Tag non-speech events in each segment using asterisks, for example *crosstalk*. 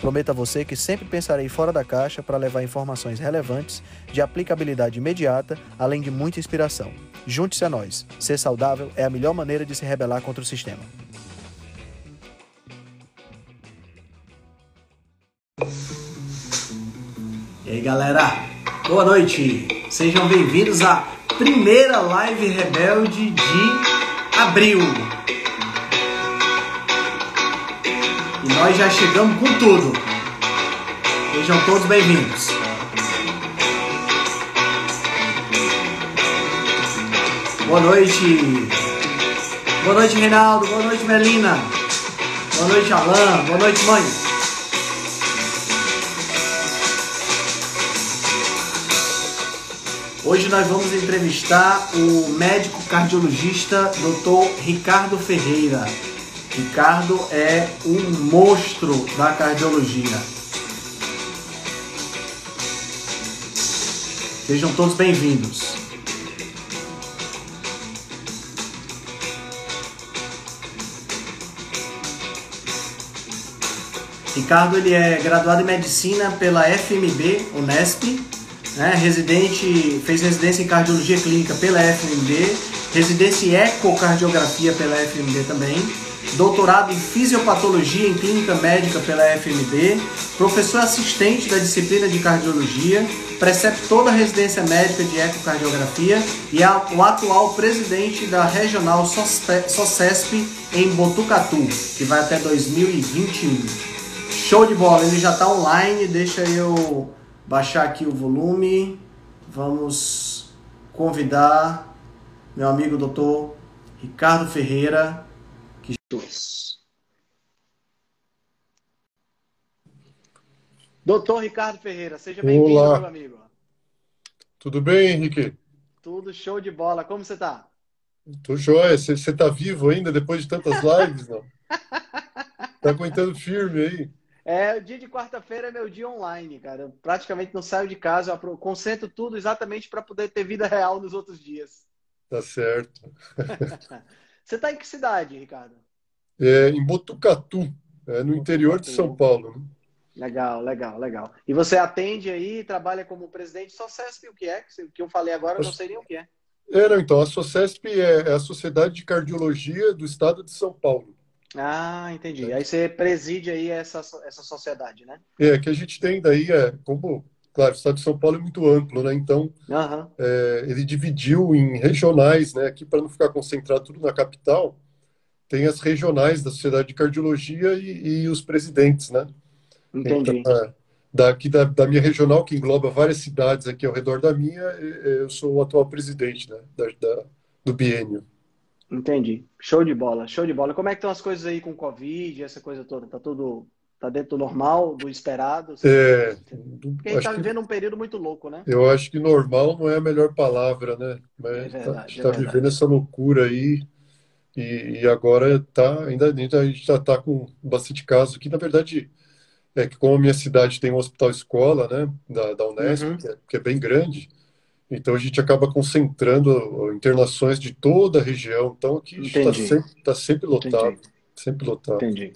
Prometo a você que sempre pensarei fora da caixa para levar informações relevantes, de aplicabilidade imediata, além de muita inspiração. Junte-se a nós. Ser saudável é a melhor maneira de se rebelar contra o sistema. E aí, galera? Boa noite. Sejam bem-vindos à primeira live rebelde de abril. Nós já chegamos com tudo. Sejam todos bem-vindos. Boa noite. Boa noite, Reinaldo. Boa noite, Melina. Boa noite, Alan. Boa noite, mãe. Hoje nós vamos entrevistar o médico cardiologista Dr. Ricardo Ferreira. Ricardo é um monstro da cardiologia. Sejam todos bem-vindos. Ricardo ele é graduado em medicina pela FMB Unesp, né? residente, fez residência em cardiologia clínica pela FMB, residência em ecocardiografia pela FMB também, doutorado em fisiopatologia em clínica médica pela FMB, professor assistente da disciplina de cardiologia, preceptor da residência médica de ecocardiografia e o atual presidente da regional SOCESP em Botucatu, que vai até 2021. Show de bola, ele já está online, deixa eu baixar aqui o volume. Vamos convidar meu amigo doutor Ricardo Ferreira, Doutor Ricardo Ferreira, seja bem-vindo, meu amigo. Tudo bem, Henrique? Tudo show de bola. Como você está? Tô joia. Você está vivo ainda depois de tantas lives, não? *laughs* tá aguentando firme aí? É, o dia de quarta-feira é meu dia online, cara. Eu praticamente não saio de casa, eu concentro tudo exatamente para poder ter vida real nos outros dias. Tá certo. *laughs* Você está em que cidade, Ricardo? É, em Botucatu, é no interior de São Paulo. Né? Legal, legal, legal. E você atende aí, trabalha como presidente SOCESP, o que é? O que eu falei agora, eu não sei nem o que é. É, não, então, a SOCESP é, é a Sociedade de Cardiologia do Estado de São Paulo. Ah, entendi. Aí você preside aí essa, essa sociedade, né? É, que a gente tem daí, é, como, claro, o estado de São Paulo é muito amplo, né? Então, uhum. é, ele dividiu em regionais, né? Aqui, para não ficar concentrado tudo na capital, tem as regionais da Sociedade de Cardiologia e, e os presidentes, né? Entendi. Então, daqui da, da, minha regional, que engloba várias cidades aqui ao redor da minha, eu sou o atual presidente né? da, da do biênio. Entendi. Show de bola, show de bola. Como é que estão as coisas aí com o Covid, essa coisa toda? Tá tudo tá dentro do normal, do esperado? É, Porque a gente tá vivendo um período muito louco, né? Eu acho que normal não é a melhor palavra, né? Mas é verdade, tá, a gente está é vivendo essa loucura aí. E, e, agora tá, ainda, ainda a gente já está com bastante casos aqui. Na verdade, é que como a minha cidade tem um hospital escola, né, da, da Unesp, uhum. que, é, que é bem grande, então a gente acaba concentrando internações de toda a região. Então aqui está sempre, tá sempre lotado. Entendi. Sempre lotado. Entendi.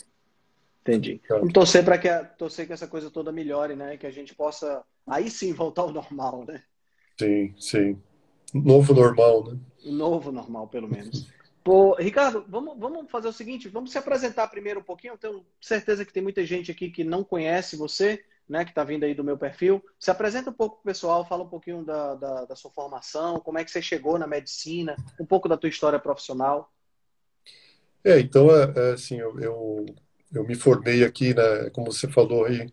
Entendi. Vamos torcer para que, a, torcer que essa coisa toda melhore, né? Que a gente possa aí sim voltar ao normal, né? Sim, sim. Novo normal, né? Novo normal, pelo menos. Pô, Ricardo, vamos, vamos fazer o seguinte, vamos se apresentar primeiro um pouquinho. Eu tenho certeza que tem muita gente aqui que não conhece você né, que está vindo aí do meu perfil. Se apresenta um pouco para o pessoal, fala um pouquinho da, da, da, sua formação, como é que você chegou na medicina, um pouco da tua história profissional. É, então, é, é, assim, eu, eu, eu, me formei aqui, né, como você falou aí,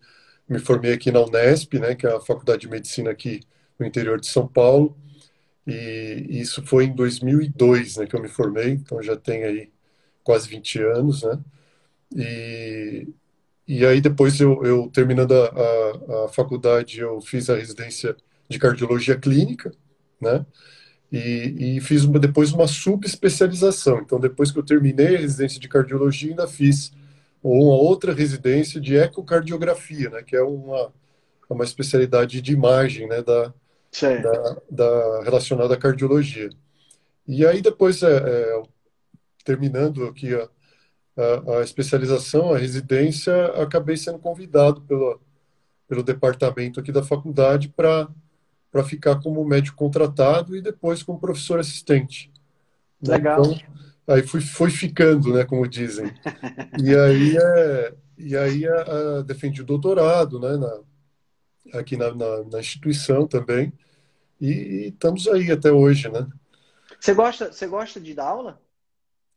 me formei aqui na Unesp, né, que é a Faculdade de Medicina aqui no interior de São Paulo, e isso foi em 2002, né, que eu me formei, então já tem aí quase 20 anos, né, e e aí depois eu, eu terminando a, a, a, faculdade, eu fiz a residência de cardiologia clínica, né? E, e fiz uma, depois uma subespecialização. Então, depois que eu terminei a residência de cardiologia, ainda fiz uma outra residência de ecocardiografia, né? Que é uma, uma especialidade de imagem, né? Da, da, da, relacionada à cardiologia. E aí, depois, é, é, terminando aqui a, a, a, especialização, a residência, acabei sendo convidado pelo, pelo departamento aqui da faculdade para para ficar como médico contratado e depois como professor assistente. Né? Legal. Então, aí fui, foi ficando, né, como dizem. *laughs* E aí, é, e aí a, defendi o doutorado, né, na, aqui na, na, na, instituição também. E, e, estamos aí até hoje, né. Você gosta, você gosta de dar aula?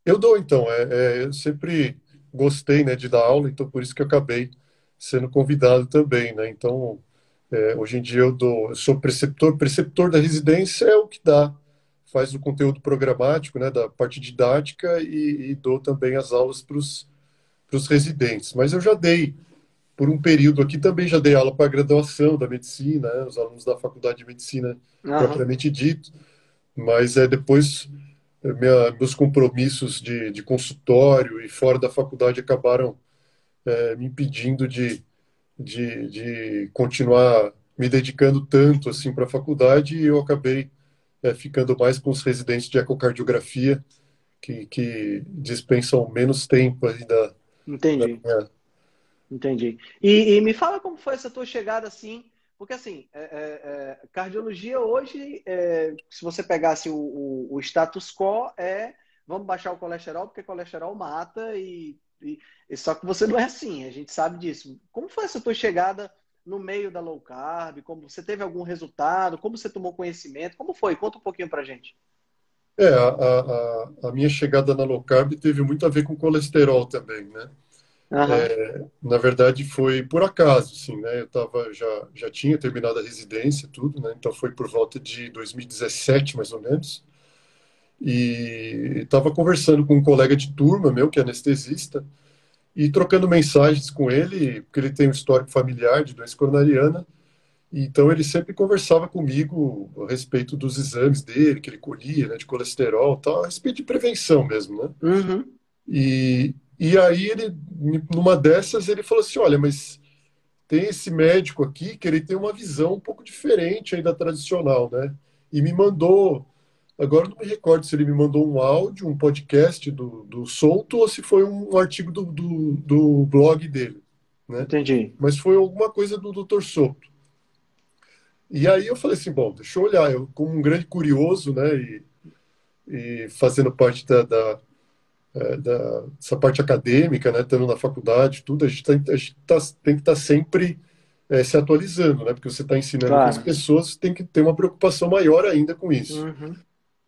Eu dou, então. É, é, eu sempre gostei, né, de dar aula, então por isso que eu acabei sendo convidado também, né. Então, é, hoje em dia eu, dou, eu sou preceptor, preceptor da residência é o que dá, faz o conteúdo programático, né, da parte didática e, e dou também as aulas para os residentes. Mas eu já dei, por um período aqui, também já dei aula para a graduação da medicina, né, os alunos da faculdade de medicina uhum. propriamente dito, mas é depois minha, meus compromissos de, de consultório e fora da faculdade acabaram é, me impedindo de de, de continuar me dedicando tanto assim para a faculdade e eu acabei é, ficando mais com os residentes de ecocardiografia que, que dispensam menos tempo ainda. Entendi. Da minha... Entendi. E, e, me fala como foi essa tua chegada assim, porque assim, é, é, é cardiologia hoje, é, se você pegasse o, o, o status quo, é vamos baixar o colesterol, porque colesterol mata e e, e, só que você não é assim, a gente sabe disso. Como foi essa tua chegada no meio da low carb? Como você teve algum resultado? Como você tomou conhecimento? Como foi? Conta um pouquinho pra gente. É, a, a, a minha chegada na low carb teve muito a ver com colesterol também, né? Uhum. É, na verdade foi por acaso, assim, né? Eu tava já já tinha terminado a residência, tudo, né? Então foi por volta de 2017 mais ou menos e estava conversando com um colega de turma meu, que é anestesista, e trocando mensagens com ele, porque ele tem um histórico familiar de doença coronariana, então ele sempre conversava comigo a respeito dos exames dele, que ele colhia, né, de colesterol tal, a respeito de prevenção mesmo, né? Uhum. E, e aí ele, numa dessas, ele falou assim, olha, mas tem esse médico aqui que ele tem uma visão um pouco diferente aí da tradicional, né? E me mandou Agora não me recordo se ele me mandou um áudio, um podcast do, do Solto ou se foi um artigo do, do, do blog dele. Né? Entendi. Mas foi alguma coisa do Dr. Souto. E aí eu falei assim, bom, deixa eu olhar. Eu, como um grande curioso, né, e, e fazendo parte da, da, é, da, dessa parte acadêmica, né, estando na faculdade, tudo, a gente, tá, a gente tá, tem que estar tá sempre é, se atualizando, né, porque você está ensinando claro. as pessoas, tem que ter uma preocupação maior ainda com isso. Uhum.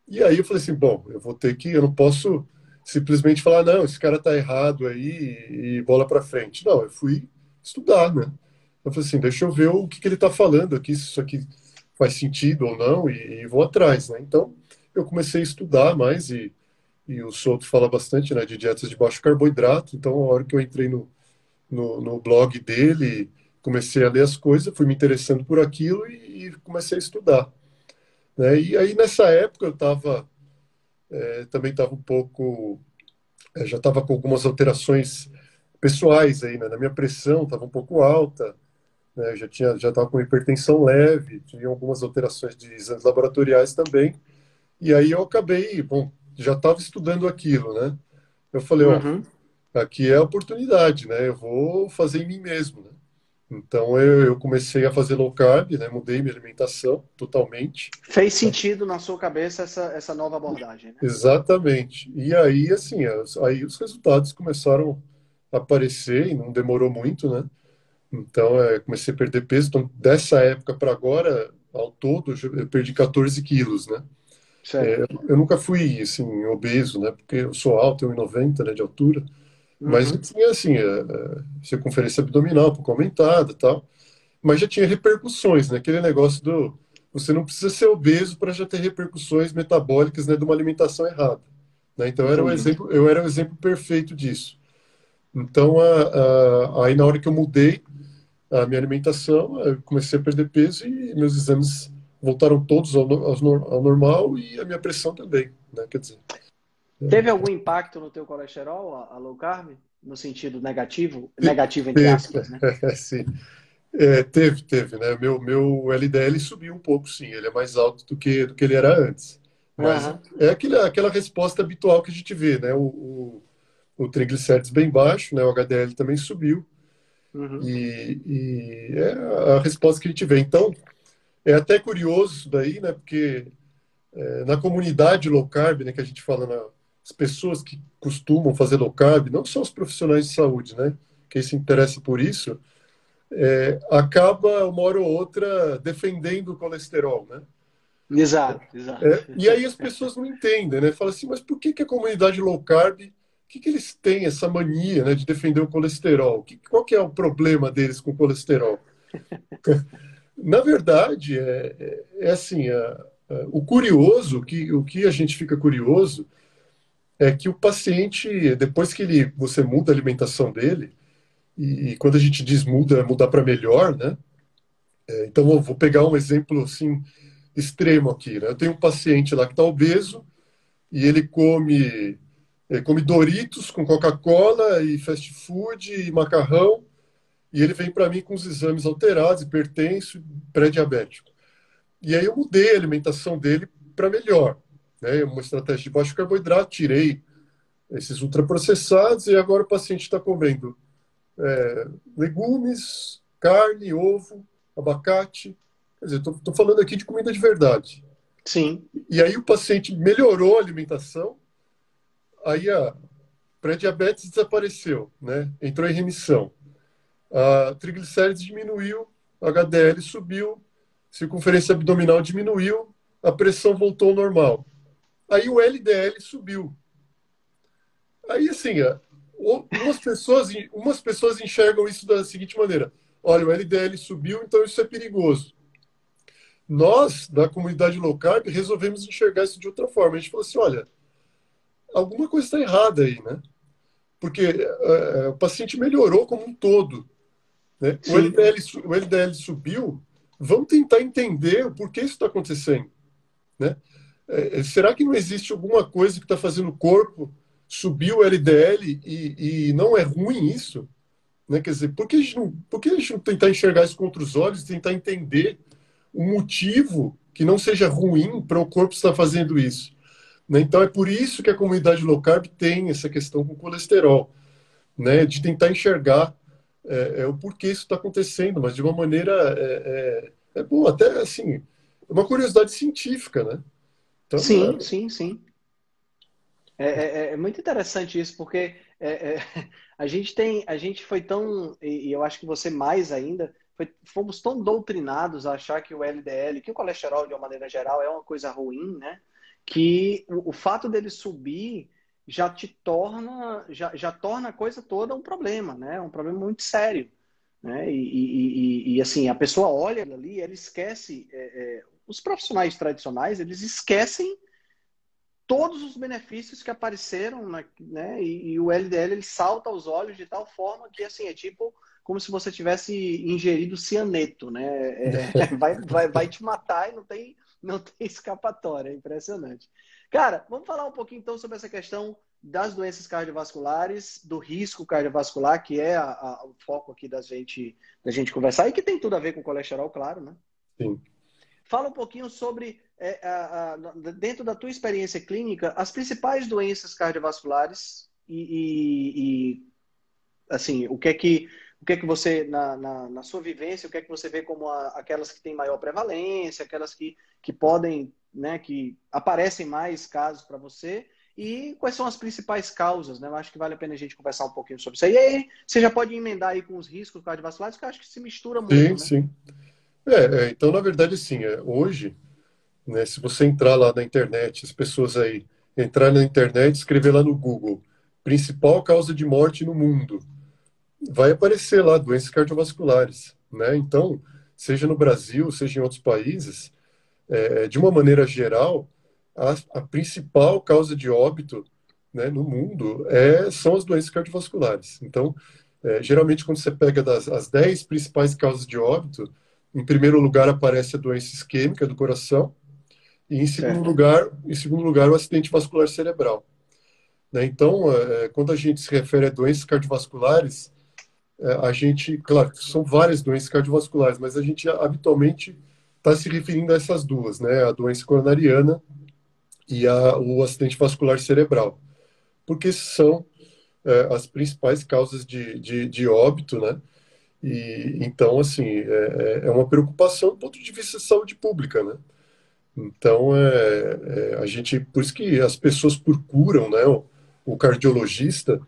E aí eu falei assim, bom, eu vou ter que, eu não posso simplesmente falar, não, esse cara tá errado aí e bola para frente. Não, eu fui estudar, né? Eu falei assim, deixa eu ver o que, que ele tá falando aqui, se isso aqui faz sentido ou não, e, e, vou atrás, né? Então, eu comecei a estudar mais e, e o Souto fala bastante, né, de dietas de baixo carboidrato, então a hora que eu entrei no, no, no blog dele, comecei a ler as coisas, fui me interessando por aquilo e, e comecei a estudar. Né? E aí, nessa época, eu estava é, também estava um pouco, é, já estava com algumas alterações pessoais aí, né? Na minha pressão estava um pouco alta, né? já tinha, já estava com hipertensão leve, tinha algumas alterações de exames laboratoriais também. E aí eu acabei, bom, já estava estudando aquilo, né? Eu falei, uhum. ó, aqui é a oportunidade, né? Eu vou fazer em mim mesmo, né? Então eu, eu, comecei a fazer low carb, né? Mudei minha alimentação totalmente. Fez sentido na sua cabeça essa, essa nova abordagem, né? Exatamente. E aí, assim, aí os resultados começaram a aparecer e não demorou muito, né? Então é, comecei a perder peso. Então, dessa época para agora, ao todo, eu perdi 14 quilos, né? É, eu nunca fui, assim, obeso, né? Porque eu sou alto, tenho 1,90 né, de altura. Mas uhum. tinha, assim, a, é, é, circunferência abdominal um pouco aumentada e tal. Mas já tinha repercussões, né? Aquele negócio do... Você não precisa ser obeso para já ter repercussões metabólicas né, de uma alimentação errada. Né? Então, era um exemplo, eu era o um exemplo perfeito disso. Então, a, a, aí na hora que eu mudei a minha alimentação, eu comecei a perder peso e meus exames voltaram todos ao, ao, normal e a minha pressão também, né? Quer dizer. Teve algum impacto no teu colesterol, a, a low carb? No sentido negativo? Negativo, entre aspas, né? *laughs* sim. É, teve, teve, né? Meu, meu LDL subiu um pouco, sim. Ele é mais alto do que, do que ele era antes. Mas uhum. é aquele, aquela resposta habitual que a gente vê, né? O, o, o triglicérides bem baixo, né? O HDL também subiu. Uhum. E, e, é a resposta que a gente vê. Então, é até curioso isso daí, né? Porque é, na comunidade low carb, né? Que a gente fala na, as pessoas que costumam fazer low carb, não só os profissionais de saúde, né? Quem se interessa por isso, é, acaba uma hora ou outra defendendo o colesterol, né? Exato, exato. É, e aí as pessoas não entendem, né? Fala assim, mas por que, que a comunidade low carb, o que, que eles têm essa mania né, de defender o colesterol? Que, qual que é o problema deles com o colesterol? *laughs* Na verdade, é, é, é assim, o curioso, que, o que a gente fica curioso é que o paciente, depois que ele, você muda a alimentação dele, e, e quando a gente diz muda, é mudar para melhor, né? É, então, eu vou pegar um exemplo assim extremo aqui. Né? Eu tenho um paciente lá que está obeso e ele come, ele come Doritos com Coca-Cola e fast food e macarrão e ele vem para mim com os exames alterados, hipertenso, pré-diabético. E aí eu mudei a alimentação dele para melhor né, uma estratégia de baixo carboidrato, tirei esses ultraprocessados e agora o paciente está comendo é, legumes, carne, ovo, abacate. Quer dizer, estou falando aqui de comida de verdade. Sim. E aí o paciente melhorou a alimentação, aí a pré-diabetes desapareceu, né? entrou em remissão. A triglicérides diminuiu, HDL subiu, circunferência abdominal diminuiu, a pressão voltou ao normal. Aí o LDL subiu. Aí, assim, umas pessoas, umas pessoas enxergam isso da seguinte maneira: olha, o LDL subiu, então isso é perigoso. Nós, da comunidade low carb, resolvemos enxergar isso de outra forma. A gente falou assim: olha, alguma coisa está errada aí, né? Porque uh, o paciente melhorou como um todo. Né? O, LDL, o LDL subiu, vamos tentar entender o porquê isso está acontecendo. Né? É, será que não existe alguma coisa que está fazendo o corpo subir o LDL e, e não é ruim isso? Né? Quer dizer, por que, a gente não, por que a gente não tentar enxergar isso contra os olhos, tentar entender o motivo que não seja ruim para o corpo estar fazendo isso? Né? Então é por isso que a comunidade low carb tem essa questão com colesterol, né? de tentar enxergar é, é o porquê isso está acontecendo, mas de uma maneira é, é, é bom, até assim, uma curiosidade científica, né? Então, sim, é... sim, sim. É, é, é, muito interessante isso, porque é, é *laughs* a gente tem, a gente foi tão, e eu acho que você mais ainda, foi, fomos tão doutrinados a achar que o LDL, que o colesterol de uma maneira geral é uma coisa ruim, né? Que o, o fato dele subir já te torna, já, já torna a coisa toda um problema, né? Um problema muito sério. Né? E, e, e, e assim, a pessoa olha ali, ela esquece é, é, os profissionais tradicionais, eles esquecem todos os benefícios que apareceram, na, né? E, o LDL ele salta aos olhos de tal forma que assim é tipo como se você tivesse ingerido cianeto, né? É, *laughs* vai, vai, vai te matar e não tem não tem escapatória, é impressionante. Cara, vamos falar um pouquinho então sobre essa questão das doenças cardiovasculares, do risco cardiovascular, que é a, a, o foco aqui da gente, da gente conversar e que tem tudo a ver com colesterol, claro, né? Sim. Fala um pouquinho sobre, é, a, dentro da tua experiência clínica, as principais doenças cardiovasculares e, e, e assim, o que é que o que é que você, na, na, na, sua vivência, o que é que você vê como a, aquelas que têm maior prevalência, aquelas que, que podem, né, que aparecem mais casos para você, e quais são as principais causas, né? Eu acho que vale a pena a gente conversar um pouquinho sobre isso. E aí, você já pode emendar aí com os riscos cardiovasculares, que eu acho que se mistura muito, Sim, né? sim. É, é, então, na verdade, sim, é, hoje, né, se você entrar lá na internet, as pessoas aí entrar na internet, escrever lá no Google, principal causa de morte no mundo, vai aparecer lá doenças cardiovasculares, né? Então, seja no Brasil, seja em outros países, é, de uma maneira geral, a, a, principal causa de óbito né, no mundo é, são as doenças cardiovasculares. Então, é, geralmente, quando você pega das, as 10 principais causas de óbito, em primeiro lugar aparece a doença isquêmica do coração e em segundo certo. lugar, em segundo lugar, o acidente vascular cerebral. Né? Então, é, quando a gente se refere a doenças cardiovasculares, a gente, claro, são várias doenças cardiovasculares, mas a gente habitualmente está se referindo a essas duas, né? A doença coronariana e a, o acidente vascular cerebral, porque são é, as principais causas de, de, de, óbito, né? E então, assim, é, é, é uma preocupação do ponto de vista de saúde pública, né? Então, é, é, a gente, por isso que as pessoas procuram, né, o, o cardiologista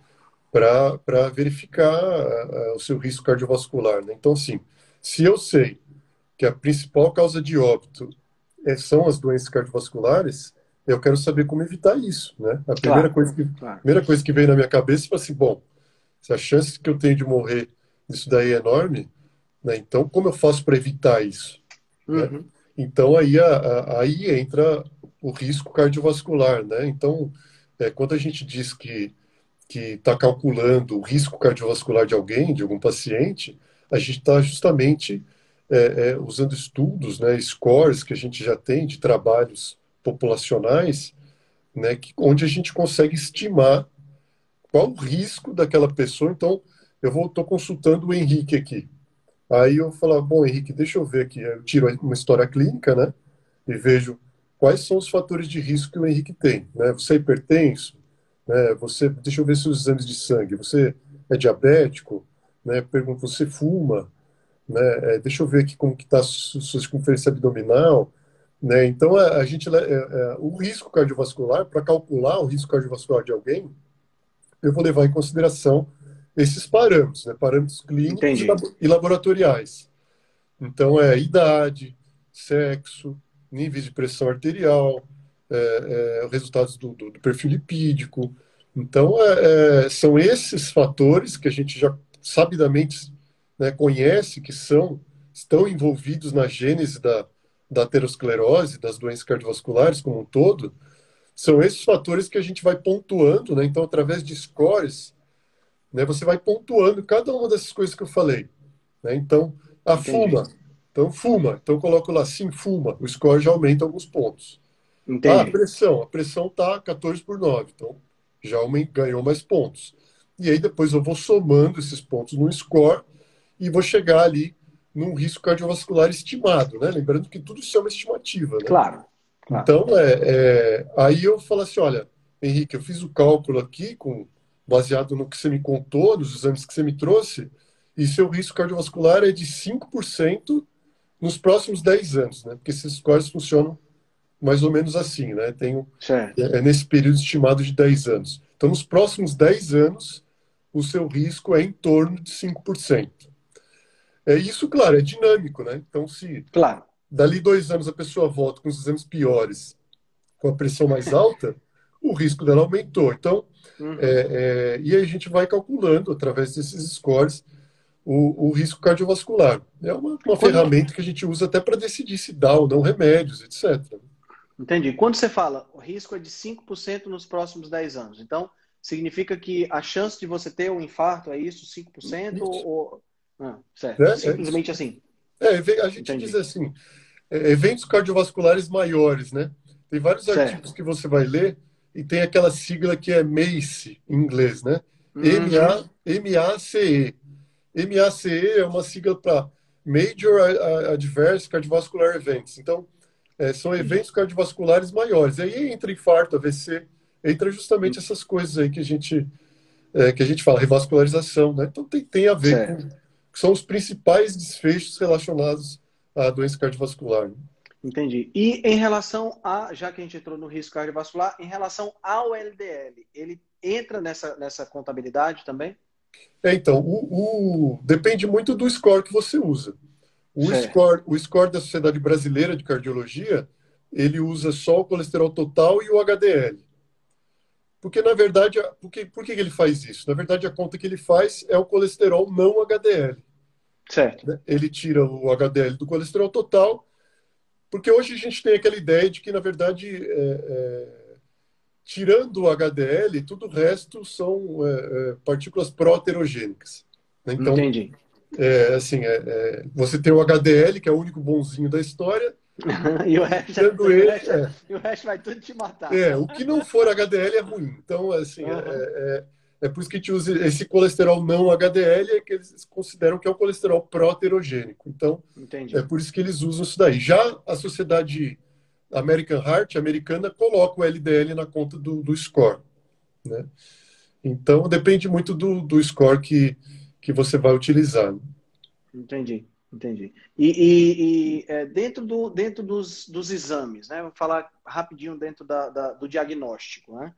para verificar uh, o seu risco cardiovascular. Né? Então, assim, se eu sei que a principal causa de óbito é, são as doenças cardiovasculares, eu quero saber como evitar isso, né? A primeira, claro, coisa, que, claro. primeira coisa que veio na minha cabeça foi assim, bom, se a chance que eu tenho de morrer disso daí é enorme, né? Então, como eu faço para evitar isso? Né? Uhum. Né? Então, aí, a, a, aí entra o risco cardiovascular, né? Então, é, quando a gente diz que que está calculando o risco cardiovascular de alguém, de algum paciente, a gente está justamente é, é, usando estudos, né, scores que a gente já tem de trabalhos populacionais, né, que, onde a gente consegue estimar qual o risco daquela pessoa. Então, eu estou consultando o Henrique aqui. Aí eu falo, bom, Henrique, deixa eu ver aqui. Eu tiro uma história clínica, né, e vejo quais são os fatores de risco que o Henrique tem. Né? Você é hipertenso? Né? Você, deixa eu ver seus exames de sangue. Você é diabético? Né? Pergunta, você fuma? Né? É, deixa eu ver aqui como que está a sua circunferência abdominal. Né? Então, a, a gente, é, é, o risco cardiovascular, para calcular o risco cardiovascular de alguém, eu vou levar em consideração esses parâmetros, né? parâmetros clínicos Entendi. e laboratoriais. Então, é idade, sexo, níveis de pressão arterial, é, é, resultados do, do, do, perfil lipídico. Então, é, é, são esses fatores que a gente já sabidamente né, conhece que são estão envolvidos na gênese da, da aterosclerose, das doenças cardiovasculares como um todo, são esses fatores que a gente vai pontuando, né? Então, através de scores, né, você vai pontuando cada uma dessas coisas que eu falei. Né? Então, a Entendi. fuma. Então, fuma. Então, coloco lá, sim, fuma. O score já aumenta alguns pontos. Entendi. Ah, a pressão. A pressão está 14 por 9. Então, já ganhou mais pontos. E aí, depois eu vou somando esses pontos no score e vou chegar ali num risco cardiovascular estimado, né? Lembrando que tudo isso é uma estimativa, né? Claro. claro. Então, é, é, aí eu falo assim, olha, Henrique, eu fiz o cálculo aqui com baseado no que você me contou, nos exames que você me trouxe, e seu risco cardiovascular é de 5% nos próximos 10 anos, né? Porque esses scores funcionam mais ou menos assim, né? Tenho, é, é, nesse período estimado de 10 anos. Então, nos próximos 10 anos, o seu risco é em torno de 5%. É isso, claro, é dinâmico, né? Então, se claro. dali dois anos a pessoa volta com os exames piores, com a pressão mais alta, o risco dela aumentou. Então, uhum. é, é, e aí a gente vai calculando, através desses scores, o, o risco cardiovascular. É uma, uma ferramenta que a gente usa até para decidir se dá ou não remédios, etc. Entendi. Quando você fala o risco é de 5% nos próximos 10 anos, então significa que a chance de você ter um infarto é isso, 5%? Isso. Ou... Ah, certo. É, é Simplesmente é assim. É, a gente Entendi. diz assim, é, eventos cardiovasculares maiores, né? Tem vários certo. artigos que você vai ler e tem aquela sigla que é MACE, em inglês, né? Uhum. M-A-C-E. MACE é uma sigla para Major Adverse Cardiovascular Events. Então, é, são eventos cardiovasculares maiores. E aí entra infarto, AVC, entra justamente essas coisas aí que a gente, é, que a gente fala, revascularização, né? Então tem, tem a ver certo. com. São os principais desfechos relacionados à doença cardiovascular. Entendi. E em relação a, já que a gente entrou no risco cardiovascular, em relação ao LDL, ele entra nessa, nessa contabilidade também? É, então, o, o, depende muito do score que você usa. O score, o score da Sociedade Brasileira de Cardiologia, ele usa só o colesterol total e o HDL. Porque, na verdade, porque, por que ele faz isso? Na verdade, a conta que ele faz é o colesterol não HDL. Certo. Né? Ele tira o HDL do colesterol total, porque hoje a gente tem aquela ideia de que, na verdade, é, é, tirando o HDL, tudo o resto são é, é partículas proterogênicas. Né? Então, Entendi É, assim, é, é, você tem o HDL, que é o único bonzinho da história, *laughs* e, o resto, *laughs* ele, resto, é. e o resto vai tudo te matar. É, o que não for HDL é ruim. Então, assim, uhum. é, é, por isso que a gente usa esse colesterol não HDL, é que eles consideram que é o colesterol proterogênico. Então, Entendi. é por isso que eles usam isso daí. Já a sociedade American Heart, americana, coloca o LDL na conta do, do score. Né? Então, depende muito do, do score que, que você vai utilizar. Entendi. Entendi. E, e, e é, dentro, do, dentro dos, dos exames, né? Vou falar rapidinho dentro da, da, do diagnóstico, né?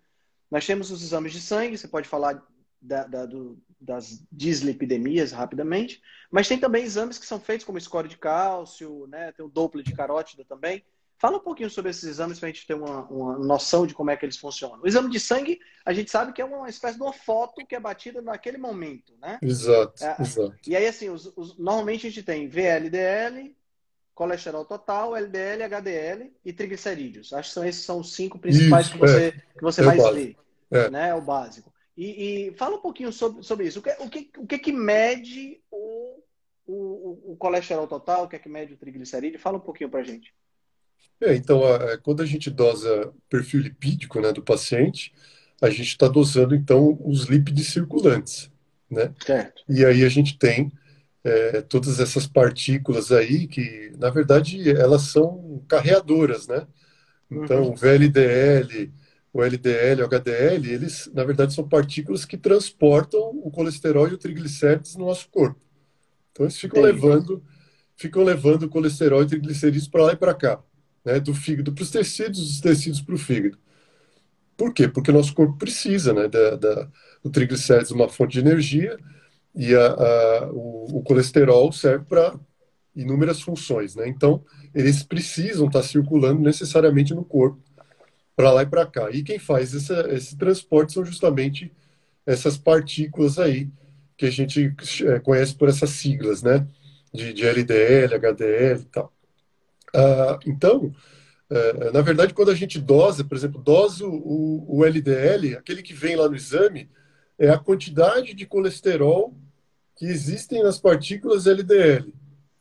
Nós temos os exames de sangue, você pode falar da, da, do, das dislipidemias rapidamente, mas tem também exames que são feitos como score de cálcio, né? Tem o Doppler de carótida também. Fala um pouquinho sobre esses exames para a gente ter uma, uma noção de como é que eles funcionam. O exame de sangue, a gente sabe que é uma espécie de uma foto que é batida naquele momento, né? Exato, é, exato. E aí, assim, os, os, normalmente a gente tem VLDL, colesterol total, LDL, HDL e triglicerídeos. Acho que são esses são os cinco principais isso, que você, é. que você é mais vê. É. Né? É o básico. E, e, fala um pouquinho sobre, sobre isso. O que, o que, o que, que mede o, o, o colesterol total? O que é que mede o triglicerídeo? Fala um pouquinho para gente. É, então, a, quando a gente dosa perfil lipídico né, do paciente, a gente está dosando, então, os lípides circulantes, né? Certo. E aí a gente tem é, todas essas partículas aí que, na verdade, elas são carreadoras, né? Então, uhum. o VLDL, o LDL, o HDL, eles, na verdade, são partículas que transportam o colesterol e o triglicérides no nosso corpo. Então, eles ficam Entendi. levando ficam levando o colesterol e triglicerídeos para lá e para cá né, do fígado para os tecidos, dos tecidos para o fígado. Por quê? Porque nosso corpo precisa né, da, da, do triglicérides, uma fonte de energia, e a, a, o, o, colesterol serve para inúmeras funções. Né? Então, eles precisam estar tá circulando necessariamente no corpo, para lá e para cá. E quem faz essa, esse transporte são justamente essas partículas aí, que a gente é, conhece por essas siglas, né? De, de LDL, HDL e tal. Ah, então, uh, na verdade, quando a gente dosa, por exemplo, dosa o, o, LDL, aquele que vem lá no exame, é a quantidade de colesterol que existem nas partículas LDL,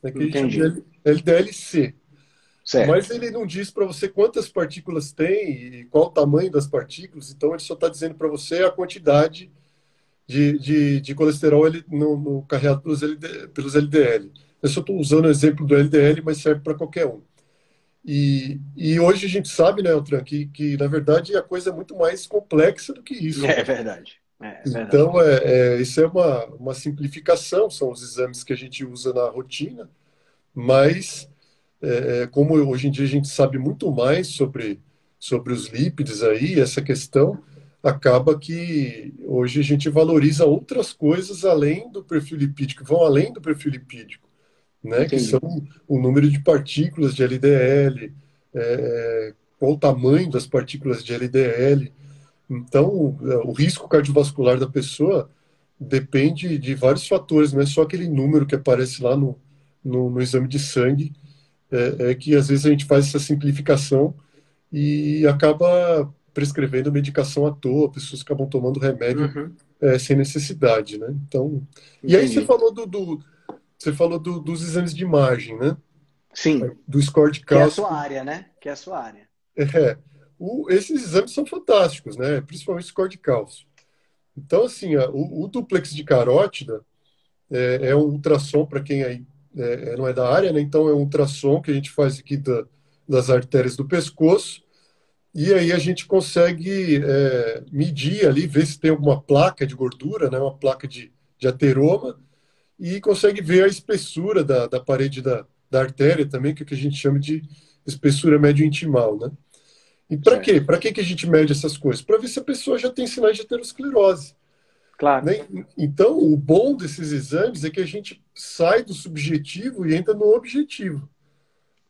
né, que Entendi. a gente LDLC. Certo. Mas ele não diz para você quantas partículas tem e qual o tamanho das partículas, então ele só está dizendo para você a quantidade de, de, de colesterol no, no carregado pelos, LD, pelos LDL. Eu só estou usando o exemplo do LDL, mas serve para qualquer um. E, e hoje a gente sabe, né, Altran, que, que na verdade a coisa é muito mais complexa do que isso. É verdade. É, é. Então, é, é, isso é uma, uma simplificação, são os exames que a gente usa na rotina, mas é, é como hoje em dia a gente sabe muito mais sobre, sobre os lípides aí, essa questão, acaba que hoje a gente valoriza outras coisas além do perfil lipídico, vão além do perfil lipídico né, que são o número de partículas de LDL, é, é, qual o tamanho das partículas de LDL. Então, o, o, risco cardiovascular da pessoa depende de vários fatores, não é só aquele número que aparece lá no, no, no exame de sangue, é, é, que às vezes a gente faz essa simplificação e acaba prescrevendo medicação à toa, pessoas acabam tomando remédio uhum. é, sem necessidade, né? Então, Entendi. e aí você falou do, do você falou do, dos exames de imagem, né? Sim. Do score de cálcio. Que é a sua área, né? Que é a sua área. É. O, esses exames são fantásticos, né? Principalmente o score de cálcio. Então, assim, a, o, o, duplex de carótida é, é um ultrassom para quem aí é, é, não é da área, né? Então, é um ultrassom que a gente faz aqui da, das artérias do pescoço. E aí a gente consegue é, medir ali, ver se tem alguma placa de gordura, né? Uma placa de, de ateroma e consegue ver a espessura da, da parede da, da artéria também, que, é que a gente chama de espessura médio-intimal, né? E para quê? Para que, que a gente mede essas coisas? Para ver se a pessoa já tem sinais de aterosclerose. Claro. Né? Então, o bom desses exames é que a gente sai do subjetivo e entra no objetivo.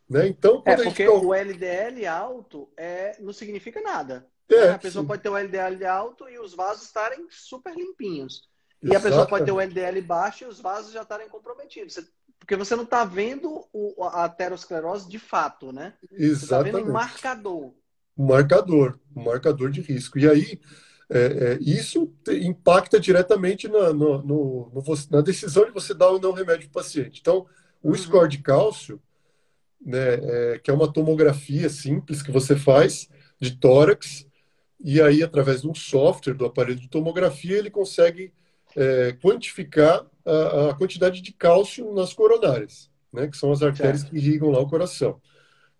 Né? Então, é, porque gente... o LDL alto é, não significa nada. É, a pessoa sim. pode ter o LDL alto e os vasos estarem super limpinhos. E a pessoa pode ter o LDL baixo e os vasos já estarem comprometidos. Porque você não está vendo o, a aterosclerose de fato, né? Exatamente. Você está vendo um marcador. Um marcador, um marcador de risco. E aí, é, é, isso impacta diretamente na, no, no, no, na decisão de você dar ou não remédio para o paciente. Então, o uhum. score de cálcio, né, é, que é uma tomografia simples que você faz de tórax, e aí, através de um software do aparelho de tomografia, ele consegue é, quantificar a, a, quantidade de cálcio nas coronárias, né, que são as artérias certo. que irrigam lá o coração.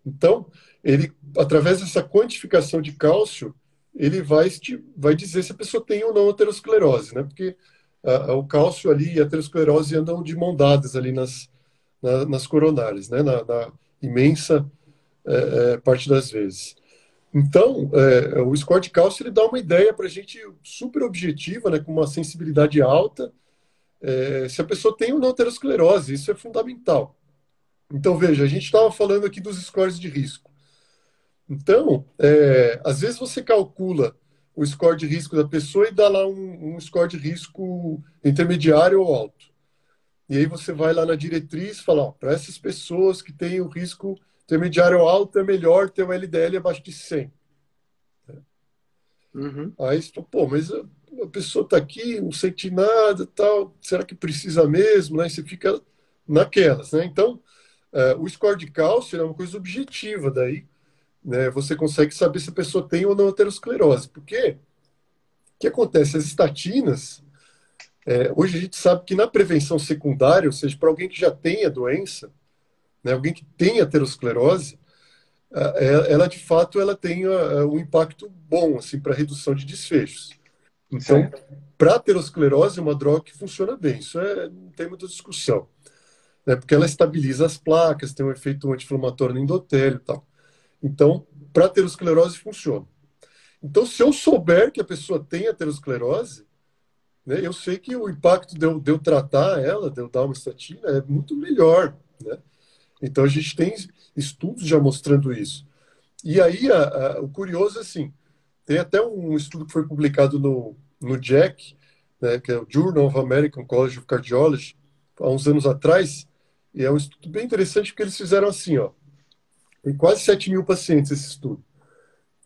Então, ele, através dessa quantificação de cálcio, ele vai, vai dizer se a pessoa tem ou não aterosclerose, né? Porque a, a, o cálcio ali e a aterosclerose andam de mão dadas ali nas, na, nas coronárias, né? Na, na imensa é, é, parte das vezes. Então, é, o score de cálcio ele dá uma ideia para a gente super objetiva, né? Com uma sensibilidade alta, é, se a pessoa tem ou não aterosclerose, isso é fundamental. Então, veja, a gente estava falando aqui dos scores de risco. Então, é, às vezes você calcula o score de risco da pessoa e dá lá um, um score de risco intermediário ou alto. E aí você vai lá na diretriz e fala, para essas pessoas que têm o risco intermediário alto, é melhor ter um LDL abaixo de 100. Uhum. Aí você fala, pô, mas a, a pessoa está aqui, não sente nada tal, será que precisa mesmo? Né? você fica naquelas, né? Então, é, o score de cálcio é uma coisa objetiva daí, né, você consegue saber se a pessoa tem ou não aterosclerose. Porque o que acontece? As estatinas, é, hoje a gente sabe que na prevenção secundária, ou seja, para alguém que já tem a doença, né, alguém que tem aterosclerose, é, ela de fato ela tem um impacto bom assim para redução de desfechos. Então, para aterosclerose é uma droga que funciona bem. Isso é um tema de discussão, né, porque ela estabiliza as placas, tem um efeito anti-inflamatório no endotélio e tal. Então, para aterosclerose funciona. Então, se eu souber que a pessoa tem aterosclerose, né, eu sei que o impacto de eu, de eu tratar ela, de eu dar uma estatina, é muito melhor. Né? Então, a gente tem estudos já mostrando isso. E aí, a, a, o curioso é assim, tem até um estudo que foi publicado no, no JACC, né, que é o Journal of American College of Cardiology, há uns anos atrás, e é um estudo bem interessante porque eles fizeram assim, ó, tem quase 7 mil pacientes esse estudo.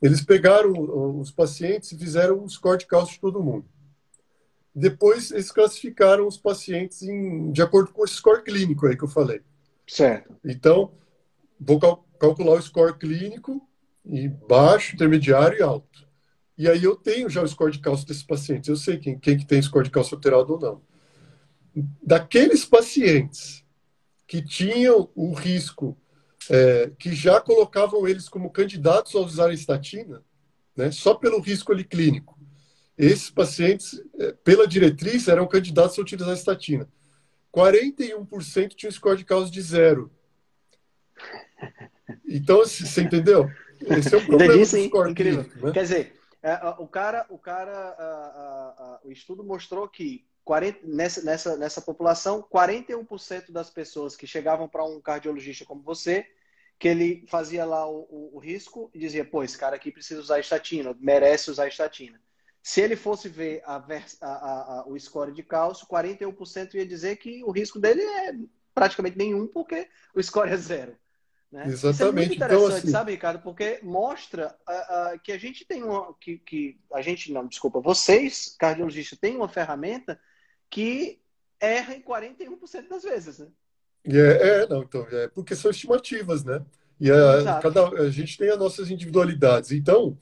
Eles pegaram os pacientes e fizeram um score de cálcio de todo mundo. Depois, eles classificaram os pacientes em, de acordo com o score clínico aí que eu falei. Certo. Então, vou cal calcular o score clínico em baixo, intermediário e alto. E aí eu tenho já o score de cálcio desses pacientes. Eu sei quem, quem que tem score de cálcio alterado ou não. Daqueles pacientes que tinham o risco é, que já colocavam eles como candidatos a usar a estatina, né, só pelo risco ali clínico. Esses pacientes, é, pela diretriz, eram candidatos a utilizar a estatina. 41% tinham score de causa de zero. Então, você entendeu? Esse é o problema Entendi, do score incrível. Clínico, né? Quer dizer, é, o cara, o cara, o estudo mostrou que 40, nessa, nessa, nessa população, 41% das pessoas que chegavam para um cardiologista como você, que ele fazia lá o, o, o, risco e dizia, pô, esse cara aqui precisa usar estatina, merece usar estatina. Se ele fosse ver a, a, a, o score de cálcio, 41% ia dizer que o risco dele é praticamente nenhum, porque o score é zero. Né? Exatamente. Isso é muito então, interessante, então, assim... sabe, Ricardo? Porque mostra uh, uh, que a gente tem uma. Que, que a gente, não, desculpa, vocês, cardiologistas, têm uma ferramenta que erra em 41% das vezes, né? É, é, não, então, é porque são estimativas, né? E a, cada, a gente tem as nossas individualidades. Então,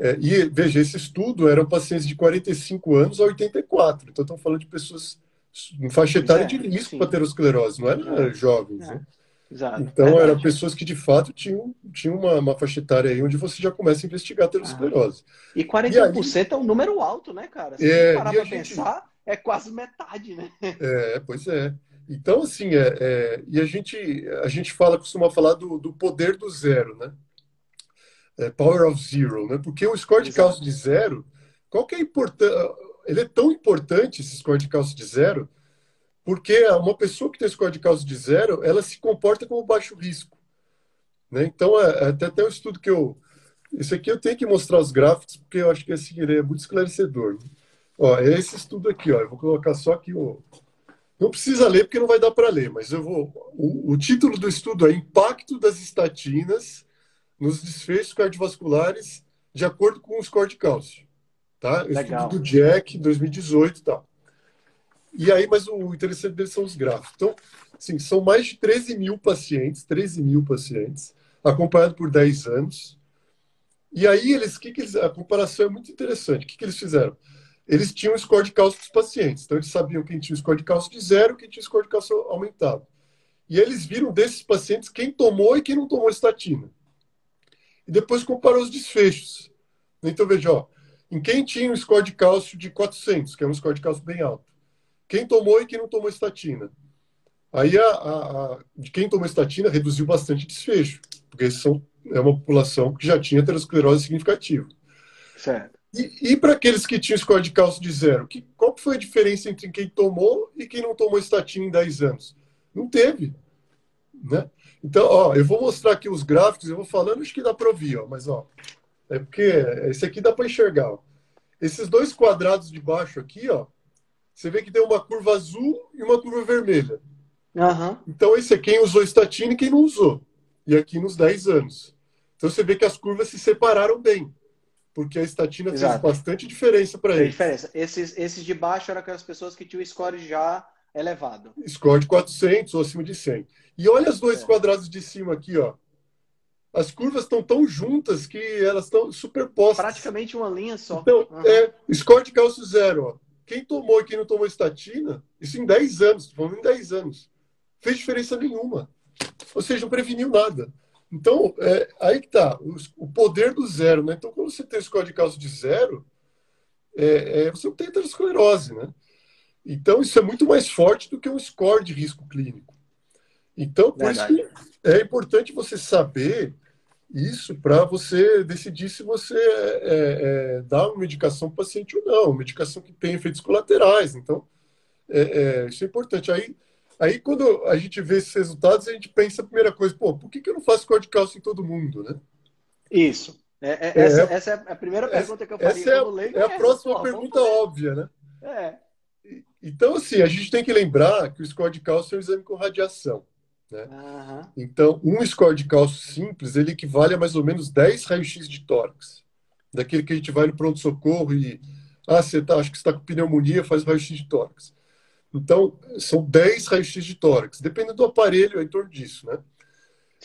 é, e veja, esse estudo eram pacientes de 45 anos a 84. Então, estamos falando de pessoas em faixa etária é, de risco para aterosclerose, não eram é, jovens, né? Exato. Então, eram pessoas que de fato tinham, tinham uma, uma faixa etária aí onde você já começa a investigar a aterosclerose. Ah. E 41% e aí, é um número alto, né, cara? Se é, parar para gente... pensar, é quase metade, né? *laughs* É, pois é. Então, assim, é, é, e a gente, a gente fala, costuma falar do, do poder do zero, né? É, power of zero, né? Porque o score de cálcio de zero, qual que é importante? Ele é tão importante, esse score de cálcio de zero, porque uma pessoa que tem score de cálcio de zero, ela se comporta como baixo risco. Né? Então, é, até, até um estudo que eu... Esse aqui eu tenho que mostrar os gráficos, porque eu acho que esse é muito esclarecedor. Né? Ó, é esse estudo aqui, ó. Eu vou colocar só aqui o. Não precisa ler porque não vai dar para ler, mas eu vou. O, o, título do estudo é Impacto das estatinas nos desfechos cardiovasculares de acordo com o score de cálcio. Tá? Legal. do Jack 2018 e tal. E aí, mas o interessante deles são os gráficos. Então, assim, são mais de 13 mil pacientes, 13 mil pacientes, acompanhados por 10 anos. E aí, eles, que, que eles, a comparação é muito interessante. O que, que eles fizeram? Eles tinham o score de cálcio dos pacientes. Então, eles sabiam quem tinha o score de cálcio de zero, quem tinha o score de cálcio aumentado. E eles viram desses pacientes quem tomou e quem não tomou estatina. E depois comparou os desfechos. Então, veja, ó, em quem tinha um score de cálcio de 400, que é um score de cálcio bem alto. Quem tomou e quem não tomou estatina. Aí, a, a, a de quem tomou estatina, reduziu bastante desfecho, porque são, é uma população que já tinha aterosclerose significativa. Certo. E, e para aqueles que tinham score de cálcio de zero, que, qual foi a diferença entre quem tomou e quem não tomou estatina em 10 anos? Não teve. Né? Então, ó, eu vou mostrar aqui os gráficos, eu vou falando, acho que dá para ouvir, ó, mas ó, é porque esse aqui dá para enxergar. Ó. Esses dois quadrados de baixo aqui, ó, você vê que tem uma curva azul e uma curva vermelha. Uhum. Então, esse é quem usou estatina e quem não usou. E aqui nos 10 anos. Então, você vê que as curvas se separaram bem. Porque a estatina Exato. fez bastante diferença para eles. diferença. Esses, esses de baixo eram aquelas pessoas que tinham score já elevado. Score de 400 ou acima de 100. E olha os dois é. quadrados de cima aqui, ó. As curvas estão tão juntas que elas estão superpostas. Praticamente uma linha só. Então, uhum. é, score de cálcio zero, ó. Quem tomou e quem não tomou estatina, isso em 10 anos, falando em 10 anos, fez diferença nenhuma. Ou seja, não preveniu nada. Então, é, aí que está, o, o, poder do zero. Né? Então, quando você tem score de cálcio de zero, é, é, você não tem aterosclerose, né? Então, isso é muito mais forte do que um score de risco clínico. Então, por Verdade. isso que é importante você saber isso para você decidir se você é, é, dá uma medicação para o paciente ou não, medicação que tem efeitos colaterais. Então, é, é, isso é importante. Aí, aí, quando a gente vê esses resultados, a gente pensa a primeira coisa, pô, por que, que eu não faço código de cálcio em todo mundo, né? Isso. É, é, essa, essa, é a primeira pergunta que eu faria. Essa é, a, é a próxima pergunta óbvia, né? É. Então, assim, a gente tem que lembrar que o score de cálcio é um exame com radiação. Né? Uhum. Então, um score de cálcio simples, ele equivale a mais ou menos 10 raios-x de tórax. Daquele que a gente vai no pronto-socorro e, ah, você tá, acho que você está com pneumonia, faz raio-x de tórax. Então, são 10 raios-x de tórax, dependendo do aparelho, é em torno disso, né?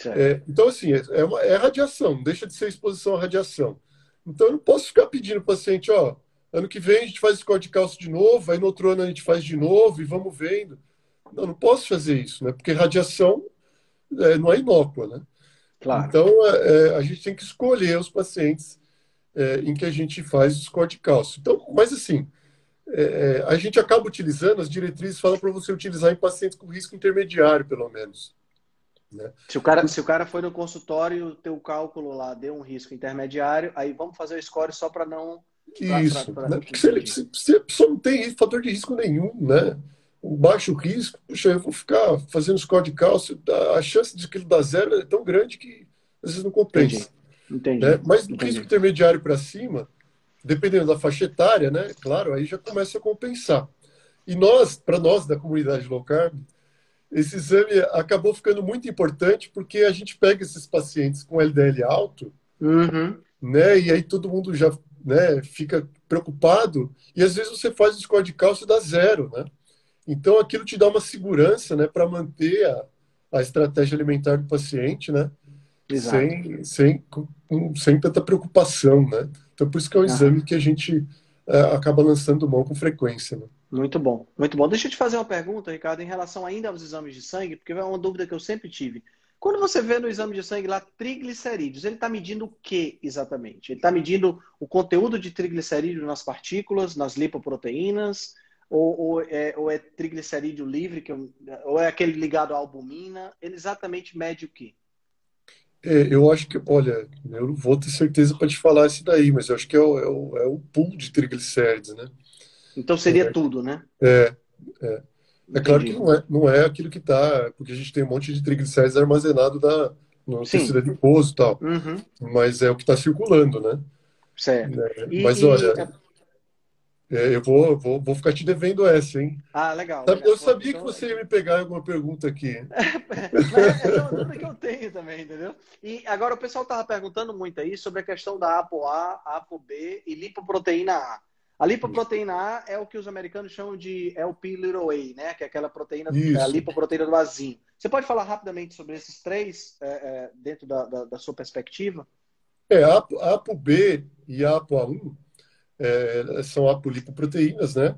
É, então, assim, é, é, uma, é radiação, não deixa de ser exposição à radiação. Então, eu não posso ficar pedindo para o paciente, ó, ano que vem a gente faz score de cálcio de novo, aí no outro ano a gente faz de novo e vamos vendo. Não, não posso fazer isso, né? Porque radiação é, não é inócua, né? Claro. Então, é, é, a gente tem que escolher os pacientes é, em que a gente faz o score de cálcio. Então, mas assim, é, é, a gente acaba utilizando, as diretrizes falam para você utilizar em pacientes com risco intermediário, pelo menos. Né? Se, o cara, se o cara foi no consultório, o teu cálculo lá deu um risco intermediário, aí vamos fazer o score só para não... Isso, pra, pra, pra, né? Porque se, se, se, a pessoa não tem fator de risco nenhum, né? um baixo risco, puxa, eu vou ficar fazendo score de cálcio, a chance de que ele dá zero é tão grande que às vezes não compensa. Entendi. Entendi. Né? Mas do risco intermediário para cima, dependendo da faixa etária, né? Claro, aí já começa a compensar. E nós, para nós da comunidade low carb, esse exame acabou ficando muito importante porque a gente pega esses pacientes com LDL alto, uhum. né? E aí todo mundo já né, fica preocupado e às vezes você faz o score de cálcio e dá zero, né? Então, aquilo te dá uma segurança né, para manter a, a estratégia alimentar do paciente, né? Exato. Sem, sem, sem tanta preocupação, né? Então, por isso que é um exame que a gente é, acaba lançando mão com frequência. Né? Muito bom, muito bom. Deixa eu te fazer uma pergunta, Ricardo, em relação ainda aos exames de sangue, porque é uma dúvida que eu sempre tive. Quando você vê no exame de sangue lá triglicerídeos, ele está medindo o que exatamente? Ele está medindo o conteúdo de triglicerídeo nas partículas, nas lipoproteínas, ou, ou, é, ou é triglicerídeo livre, que eu, ou é aquele ligado à albumina? Ele exatamente mede o quê? É, eu acho que, olha, eu não vou ter certeza para te falar isso daí, mas eu acho que é o, é o, é o pool de triglicérides, né? Então seria é, tudo, né? É, é. É claro que não é, não é aquilo que está, porque a gente tem um monte de triglicérides armazenado da, no Sim. tecido adiposo e tal, uhum. mas é o que está circulando, né? Certo. É, mas e, olha, É, eu vou, vou, vou ficar te devendo essa, hein? Ah, legal. Eu legal. sabia então... que você ia me pegar alguma pergunta aqui. *laughs* é, é uma dúvida que eu tenho também, entendeu? E agora o pessoal estava perguntando muito aí sobre a questão da ApoA, ApoB e lipoproteína A. A lipoproteína A é o que os americanos chamam de LP little a, né? Que é aquela proteína, é a lipoproteína do azinho. Você pode falar rapidamente sobre esses três é, é, dentro da, da, da, sua perspectiva? É, a ApoB e a ApoA1 é, são apolipoproteínas, né?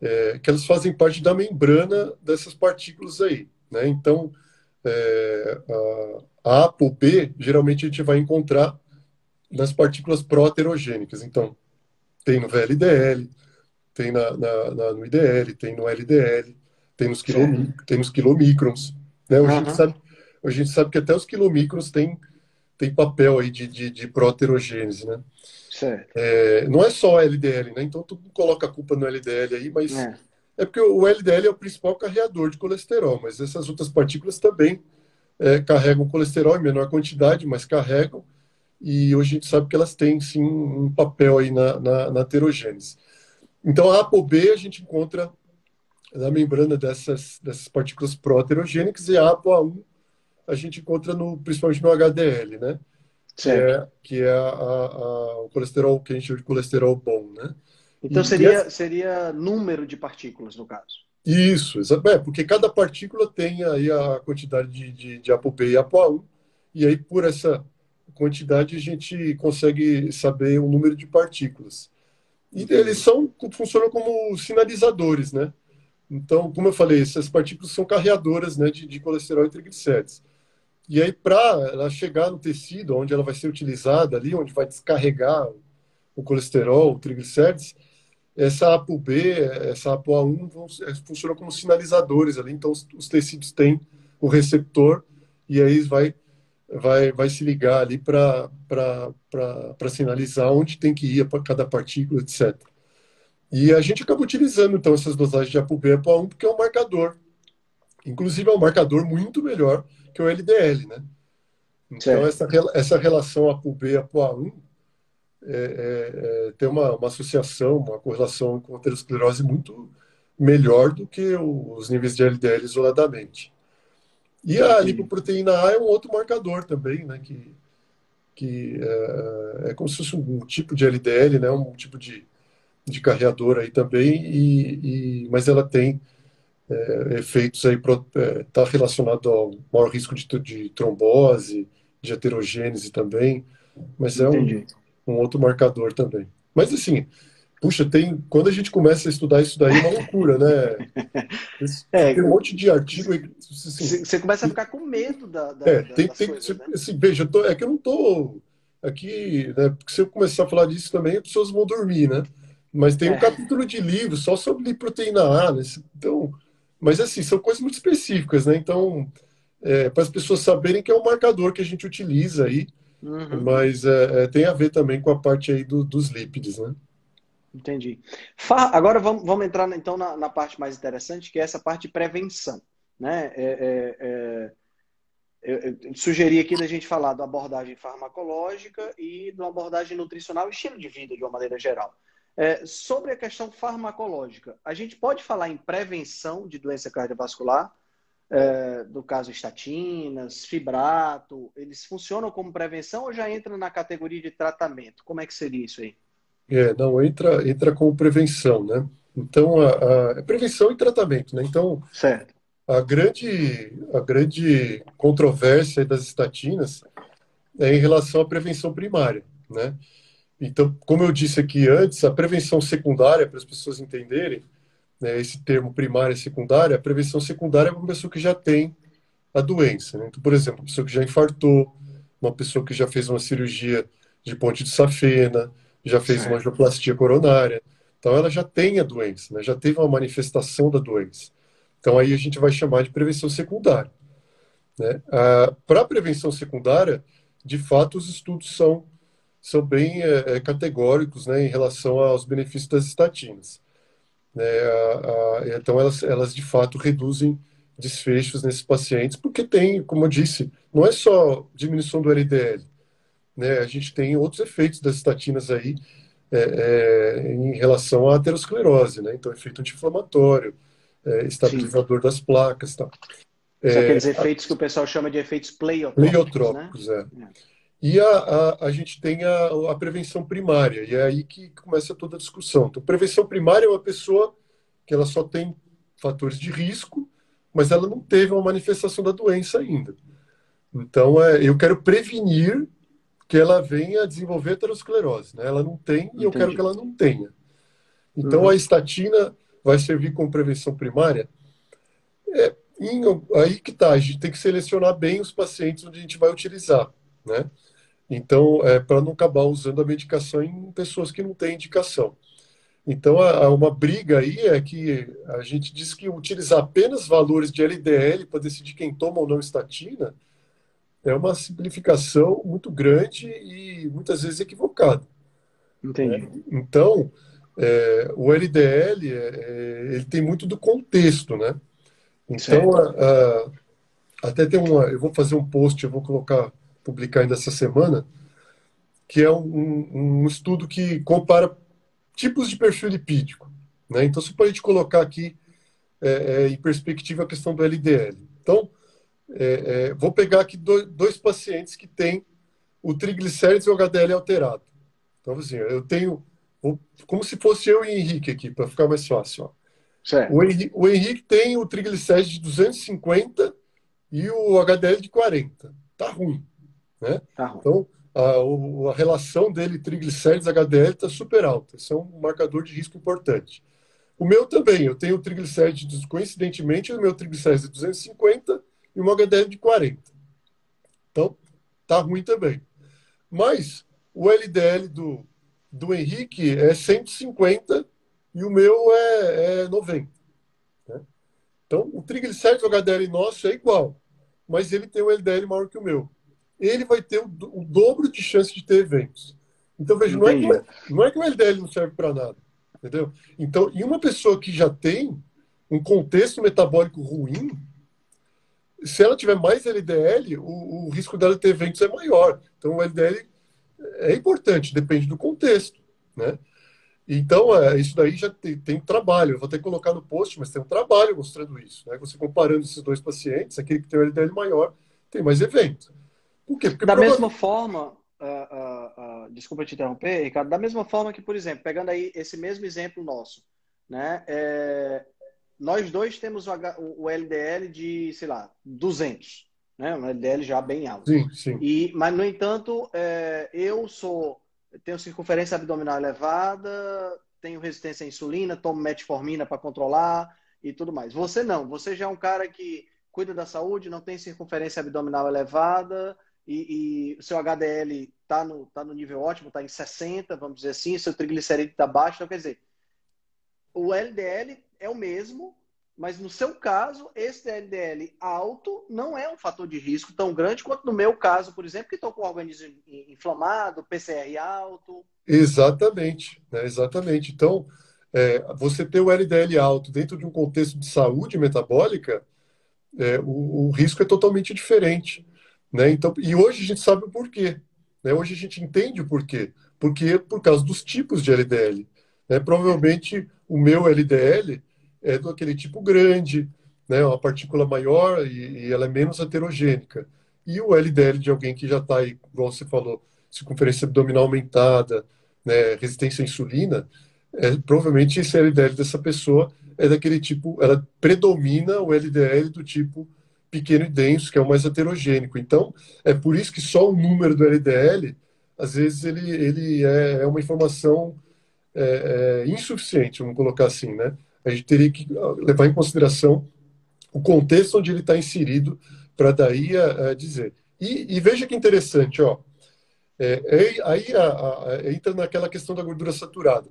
É, que elas fazem parte da membrana dessas partículas aí, né? Então, é, a, a ApoB, geralmente a gente vai encontrar nas partículas proterogênicas. Então, tem no VLDL, tem na, na, na, no IDL, tem no LDL, tem nos, quilom, tem nos quilomicrons. Né? Hoje, uhum. a gente sabe, hoje a gente sabe que até os quilomicrons têm tem papel aí de, de, de proterogênese, né? É, não é só LDL, né? Então tu coloca a culpa no LDL aí, mas é. é. porque o LDL é o principal carreador de colesterol, mas essas outras partículas também é, carregam colesterol em menor quantidade, mas carregam, e hoje a gente sabe que elas têm sim um papel aí na, na, na aterogênese. Então a ApoB a gente encontra na membrana dessas, dessas partículas proterogênicas e a ApoA1 a gente encontra no, principalmente no HDL, né? Que é, que é a, a, o colesterol que a gente chama de colesterol bom, né? Então e, seria, essa... seria número de partículas, no caso. Isso, é, porque cada partícula tem aí a quantidade de, de, de ApoB e ApoA1, e aí por essa quantidade a gente consegue saber o número de partículas. E eles são, funcionam como sinalizadores, né? Então, como eu falei, essas partículas são carreadoras né, de, de colesterol e triglicéridos. E aí, para ela chegar no tecido, onde ela vai ser utilizada ali, onde vai descarregar o colesterol, o triglicérides, essa ApoB, essa ApoA1 vão, é, funcionam como sinalizadores ali. Então, os, tecidos têm o receptor e aí vai, vai, vai se ligar ali para sinalizar onde tem que ir para cada partícula, etc. E a gente acaba utilizando, então, essas dosagens de ApoB e ApoA1 porque é um marcador. Inclusive, é um marcador muito melhor que o LDL, né? Então, essa, essa relação ApoB e ApoA1 é, é, é, tem uma, uma associação, uma correlação com a aterosclerose muito melhor do que os níveis de LDL isoladamente. E a lipoproteína A é um outro marcador também, né? Que, que é, é como se fosse um tipo de LDL, né? Um tipo de, de carreador aí também, e, e mas ela tem é, efeitos aí está é, relacionado ao maior risco de, de, trombose, de heterogênese também, mas é um, um, outro marcador também. Mas assim, puxa, tem quando a gente começa a estudar isso daí é uma loucura, né? *laughs* É, tem um monte de artigo. Assim, você começa a ficar com medo da. da é, tem, tem coisas, né? assim, veja, tô, é que eu não estou aqui, né? Porque se eu começar a falar disso também, as pessoas vão dormir, né? Mas tem um é. capítulo de livro só sobre proteína A, né? Então, mas, assim, são coisas muito específicas, né? Então, é, para as pessoas saberem que é um marcador que a gente utiliza aí, uhum. mas é, é, tem a ver também com a parte aí do, dos lípides, né? Entendi. Agora vamos, vamos entrar então na, na, parte mais interessante, que é essa parte de prevenção. Né? É, é, é, eu, eu sugeri aqui da gente falar da abordagem farmacológica e da abordagem nutricional e estilo de vida de uma maneira geral. É, sobre a questão farmacológica, a gente pode falar em prevenção de doença cardiovascular, é, no caso estatinas, fibrato, eles funcionam como prevenção ou já entra na categoria de tratamento? Como é que seria isso aí? É, não, entra, entra como prevenção, né? Então, a, a é prevenção e tratamento, né? Então, certo. A grande, a grande controvérsia das estatinas é em relação à prevenção primária, né? Então, como eu disse aqui antes, a prevenção secundária, para as pessoas entenderem, né, esse termo primária e secundária, a prevenção secundária é uma pessoa que já tem a doença. Né? Então, por exemplo, uma pessoa que já infartou, uma pessoa que já fez uma cirurgia de ponte de safena, já fez uma angioplastia coronária. Então, ela já tem a doença, né? já teve uma manifestação da doença. Então, aí a gente vai chamar de prevenção secundária. Né? Ah, para prevenção secundária, de fato, os estudos são são bem é, categóricos né, em relação aos benefícios das estatinas. Né, a, a, então, elas, elas de fato reduzem desfechos nesses pacientes, porque tem, como eu disse, não é só diminuição do LDL, né, a gente tem outros efeitos das estatinas aí, é, é, em relação à aterosclerose, né? Então, efeito anti-inflamatório, é, estabilizador Sim. das placas, tal. São aqueles efeitos que o pessoal chama de efeitos pleiotrópicos, pleiotrópicos né? é. E a, a, a gente tem a, a, prevenção primária, e é aí que começa toda a discussão. Então, prevenção primária é uma pessoa que ela só tem fatores de risco, mas ela não teve uma manifestação da doença ainda. Então, é, eu quero prevenir que ela venha a desenvolver aterosclerose. Né? Ela não tem e eu quero que ela não tenha. Então, uhum. a estatina vai servir como prevenção primária? É, em, aí que tá, a gente tem que selecionar bem os pacientes onde a gente vai utilizar, né? Então, é para não acabar usando a medicação em pessoas que não têm indicação. Então, há uma briga aí é que a gente diz que utilizar apenas valores de LDL para decidir quem toma ou não estatina é uma simplificação muito grande e muitas vezes equivocada. Entendi. É, então, é, o LDL é, é, ele tem muito do contexto, né? Então, a, a, até tem uma. Eu vou fazer um post, eu vou colocar publicar ainda essa semana, que é um, um estudo que compara tipos de perfil lipídico. Né? Então, se a gente colocar aqui é, é, em perspectiva a questão do LDL. Então, é, é, vou pegar aqui dois, dois, pacientes que têm o triglicérides e o HDL alterado. Então, assim, eu tenho, vou, como se fosse eu e o Henrique aqui, para ficar mais fácil. O, Henrique, o Henrique tem o triglicérides de 250 e o HDL de 40. Tá ruim. Né? Tá então, a, a, relação dele triglicérides HDL está super alta. Isso é um marcador de risco importante. O meu também, eu tenho triglicérides, coincidentemente, o meu triglicérides de 250 e uma HDL de 40. Então, tá ruim também. Mas o LDL do, do Henrique é 150 e o meu é, é 90. Né? Então, o triglicérides HDL nosso é igual, mas ele tem um LDL maior que o meu ele vai ter o, o dobro de chance de ter eventos. Então, veja, não é, que, não é que o LDL não serve para nada, entendeu? Então, em uma pessoa que já tem um contexto metabólico ruim, se ela tiver mais LDL, o, o risco dela ter eventos é maior. Então, o LDL é importante, depende do contexto, né? Então, é, isso daí já tem, tem, trabalho. Eu vou ter que colocar no post, mas tem um trabalho mostrando isso. Né? Você comparando esses dois pacientes, aquele que tem o LDL maior tem mais eventos. Por quê? Porque da mesma forma, uh, uh, uh, desculpa te interromper, Ricardo, da mesma forma que, por exemplo, pegando aí esse mesmo exemplo nosso, né? É, nós dois temos o, LDL de, sei lá, 200, né? Um LDL já bem alto. Sim, sim. E, mas, no entanto, é, eu sou, tenho circunferência abdominal elevada, tenho resistência à insulina, tomo metformina para controlar e tudo mais. Você não, você já é um cara que cuida da saúde, não tem circunferência abdominal elevada, e, e o seu HDL está no, tá no nível ótimo, está em 60, vamos dizer assim, seu triglicerídeo está baixo, então quer dizer, o LDL é o mesmo, mas no seu caso, esse LDL alto não é um fator de risco tão grande quanto no meu caso, por exemplo, que estou com o organismo inflamado, PCR alto. Exatamente, né? exatamente. Então, é, você ter o LDL alto dentro de um contexto de saúde metabólica, é, o, o risco é totalmente diferente. Né? Então, e hoje a gente sabe o porquê. Né? Hoje a gente entende o porquê. Porque por causa dos tipos de LDL. Né? Provavelmente o meu LDL é do aquele tipo grande, né? uma partícula maior e, e ela é menos heterogênica. E o LDL de alguém que já está aí, igual você falou, circunferência abdominal aumentada, né? resistência à insulina, é, provavelmente esse LDL dessa pessoa é daquele tipo, ela predomina o LDL do tipo pequeno e denso, que é o mais heterogênico. Então, é por isso que só o número do LDL, às vezes, ele, ele é, é uma informação é, é, insuficiente, vamos colocar assim, né? A gente teria que levar em consideração o contexto onde ele está inserido para daí a, a dizer. E, e, veja que interessante, ó. É, é aí a, a, entra naquela questão da gordura saturada.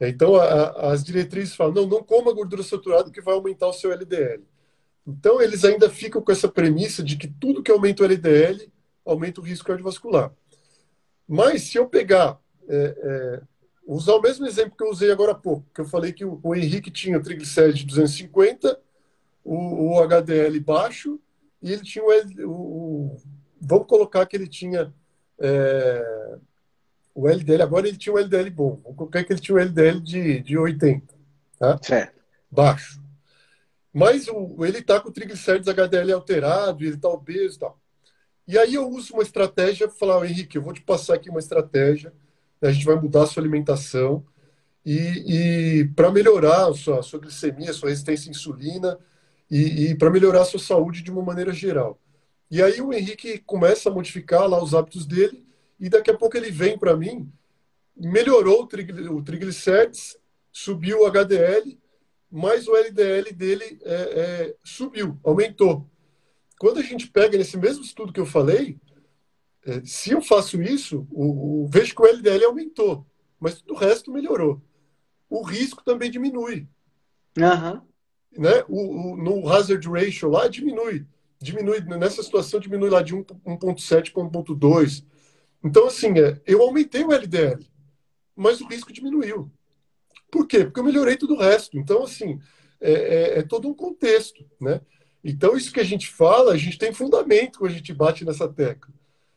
Então, as diretrizes falam, não, não coma gordura saturada que vai aumentar o seu LDL. Então, eles ainda ficam com essa premissa de que tudo que aumenta o LDL aumenta o risco cardiovascular. Mas, se eu pegar, é, usar o mesmo exemplo que eu usei agora há pouco, que eu falei que o, o Henrique tinha triglicérides de 250, o, o, HDL baixo, e ele tinha o, o, Vamos colocar que ele tinha é, o LDL, agora ele tinha um LDL bom. Vamos colocar que ele tinha um LDL de, de 80, tá? Certo. Baixo. Mas o, ele está com o triglicérides HDL alterado, ele está obeso e tal. E aí eu uso uma estratégia para falar, Henrique, eu vou te passar aqui uma estratégia, a gente vai mudar a sua alimentação e, e para melhorar a sua, a sua glicemia, a sua resistência à insulina e, e para melhorar a sua saúde de uma maneira geral. E aí o Henrique começa a modificar lá os hábitos dele e daqui a pouco ele vem para mim, melhorou o, trigl o triglicérides, subiu o HDL, mas o LDL dele é, é, subiu, aumentou. Quando a gente pega nesse mesmo estudo que eu falei, se eu faço isso, o, o, vejo que o LDL aumentou, mas tudo o resto melhorou. O risco também diminui. Uhum. Né? O, o, no hazard ratio lá diminui. Diminui, nessa situação, diminui lá de 1,7 para 1,2. Então, assim, é, eu aumentei o LDL, mas o risco diminuiu. Por quê? Porque eu melhorei tudo o resto. Então, assim, é, é, é todo um contexto, né? Então, isso que a gente fala, a gente tem fundamento quando a gente bate nessa tecla.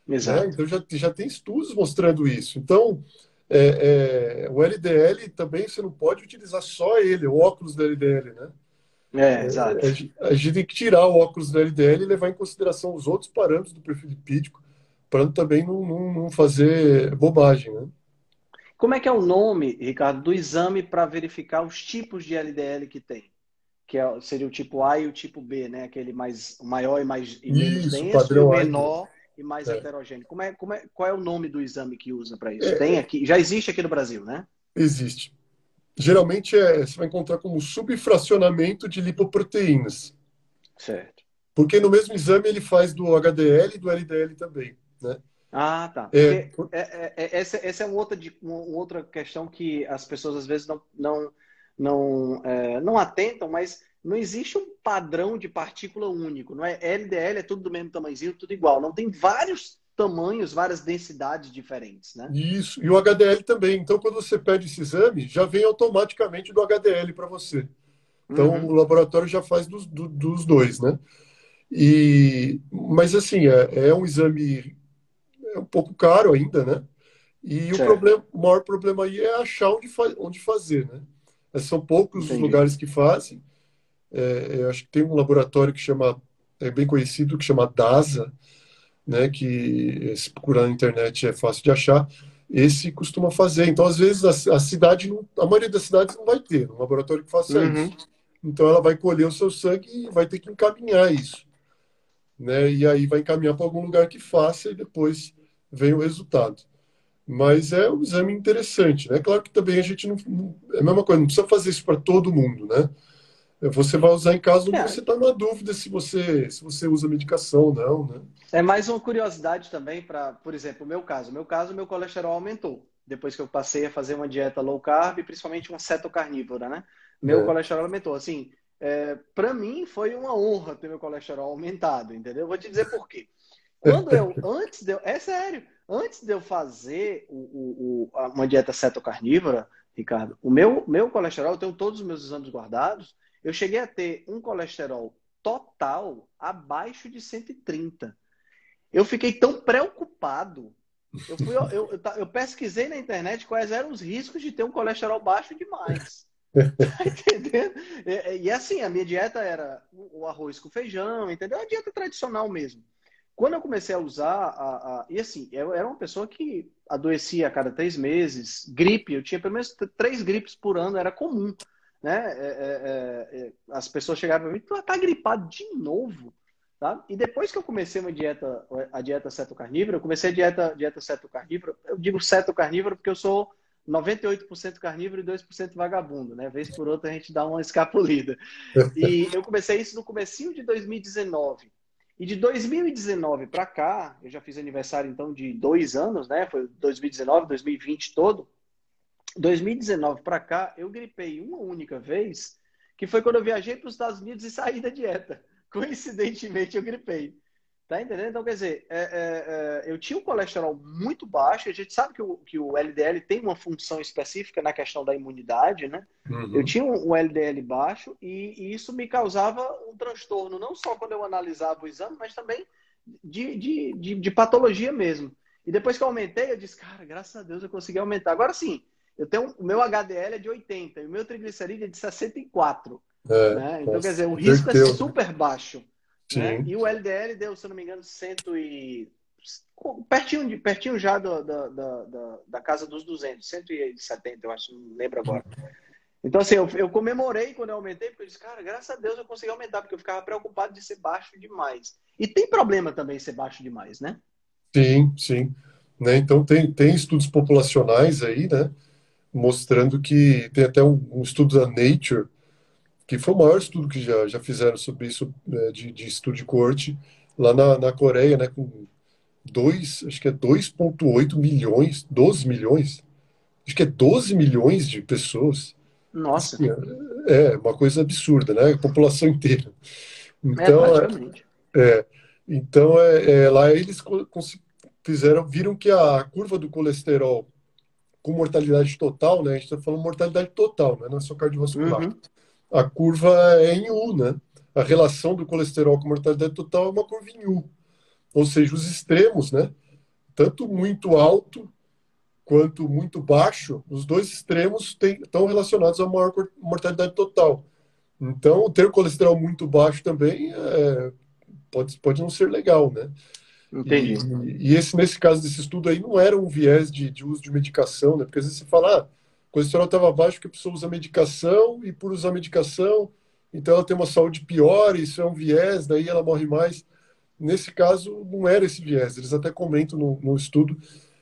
Né? Exato. Né? Então, já, já tem estudos mostrando isso. Então, é, é, o LDL também você não pode utilizar só ele, o óculos do LDL, né? É, exato. A, a, gente tem que tirar o óculos do LDL e levar em consideração os outros parâmetros do perfil lipídico, para também não, não, não, fazer bobagem, né? Como é que é o nome, Ricardo, do exame para verificar os tipos de LDL que tem? que é, seria o tipo A e o tipo B, né? Aquele mais maior e mais e menos isso, denso, padrão e o menor e mais é. heterogêneo. Como é, como é, qual é o nome do exame que usa para isso? É, Tem aqui, já existe aqui no Brasil, né? Existe. Geralmente é, você vai encontrar como subfracionamento de lipoproteínas. Certo. Porque no mesmo exame ele faz do HDL e do LDL também, né? Ah, tá. É, é, é, é, essa, essa é uma outra, uma outra questão que as pessoas às vezes não, não não, é, não atentam, mas não existe um padrão de partícula único, não é? LDL é tudo do mesmo tamanhozinho, tudo igual. Não tem vários tamanhos, várias densidades diferentes, né? Isso, e o HDL também. Então, quando você pede esse exame, já vem automaticamente do HDL para você. Então, uhum. o laboratório já faz dos, do, dos dois, né? E, mas, assim, é, é um exame é um pouco caro ainda, né? E o, problema, o maior problema aí é achar onde, fa onde fazer, né? São poucos Entendi. os lugares que fazem. É, eu acho que tem um laboratório que chama, é bem conhecido, que chama DASA, né, que se procurar na internet é fácil de achar. Esse costuma fazer. Então, às vezes, a, a cidade, não, a maioria das cidades não vai ter um laboratório que faça uhum. isso. Então, ela vai colher o seu sangue e vai ter que encaminhar isso. Né? E aí vai encaminhar para algum lugar que faça e depois vem o resultado. Mas é um exame interessante, né? Claro que também a gente não. É a mesma coisa, não precisa fazer isso para todo mundo, né? Você vai usar em caso é. você está na dúvida se você, se você usa medicação ou não, né? É mais uma curiosidade também para, por exemplo, o meu caso. No meu caso, meu colesterol aumentou depois que eu passei a fazer uma dieta low carb, principalmente uma cetocarnívora, né? Meu é. colesterol aumentou. Assim, é, para mim foi uma honra ter meu colesterol aumentado, entendeu? Vou te dizer por quê. Quando eu, *laughs* antes de eu, é sério, antes de eu fazer o, o, o, uma dieta cetocarnívora, Ricardo, o meu, meu colesterol, eu tenho todos os meus exames guardados, eu cheguei a ter um colesterol total abaixo de 130. Eu fiquei tão preocupado. Eu, fui, eu, eu, eu pesquisei na internet quais eram os riscos de ter um colesterol baixo demais. Tá *laughs* entendendo? E, e, assim, a minha dieta era o arroz com feijão, entendeu? A dieta tradicional mesmo. Quando eu comecei a usar, a, a, e assim, eu era uma pessoa que adoecia a cada três meses, gripe, eu tinha pelo menos três gripes por ano, era comum. Né? É, é, é, as pessoas chegavam para mim, tu tá gripado de novo. Tá? E depois que eu comecei uma dieta, a dieta cetocarnívora, eu comecei a dieta, dieta cetocarnívora, eu digo cetocarnívora porque eu sou 98% carnívoro e 2% vagabundo, né? Vez por outra a gente dá uma escapulida. *laughs* E eu comecei isso no comecinho de 2019. E de 2019 para cá, eu já fiz aniversário então de dois anos, né? Foi 2019, 2020 todo. 2019 para cá, eu gripei uma única vez, que foi quando eu viajei para os Estados Unidos e saí da dieta. *laughs* Coincidentemente, eu gripei. Tá entendendo? Então, quer dizer, é, é, é, eu tinha um colesterol muito baixo, a gente sabe que o, que o LDL tem uma função específica na questão da imunidade, né? Uhum. Eu tinha um, um LDL baixo e, e, isso me causava um transtorno, não só quando eu analisava o exame, mas também de, de, de, de patologia mesmo. E depois que eu aumentei, eu disse, cara, graças a Deus eu consegui aumentar. Agora sim, eu tenho o meu HDL é de 80 e o meu triglicerídeo é de 64. É, né? Então, quer dizer, o risco é super baixo. Né? E o LDL deu, se eu não me engano, 100 e... pertinho, de, pertinho já do, da, da, da, casa dos 200, 170, eu acho, não lembro agora. Então, assim, eu, eu, comemorei quando eu aumentei, porque eu disse, cara, graças a Deus eu consegui aumentar, porque eu ficava preocupado de ser baixo demais. E tem problema também ser baixo demais, né? Sim, sim. Né? Então, tem, tem estudos populacionais aí, né? Mostrando que tem até um, um estudo da Nature, que foi o maior estudo que já, já fizeram sobre isso, né, de, de estudo de corte, lá na, na Coreia, né? Com dois, acho que é 2,8 milhões, 12 milhões, acho que é 12 milhões de pessoas nossa. É, é, uma coisa absurda, né? A população inteira. Então, é, é então é, é, lá eles fizeram, viram que a curva do colesterol com mortalidade total, né? A gente está falando mortalidade total, né? não é só cardiovascular. Uhum. A curva é em U, né? A relação do colesterol com mortalidade total é uma curva em U. Ou seja, os extremos, né? Tanto muito alto quanto muito baixo, os dois extremos tem, estão relacionados a maior mortalidade total. Então, ter colesterol muito baixo também é, pode, pode não ser legal, né? Entendi. E, e, esse, nesse caso desse estudo aí, não era um viés de, de uso de medicação, né? Porque às vezes você fala, ah, o colesterol estava baixo porque a pessoa usa medicação e por usar medicação, então ela tem uma saúde pior, isso é um viés, daí ela morre mais. Nesse caso, não era esse viés. Eles até comentam no, no estudo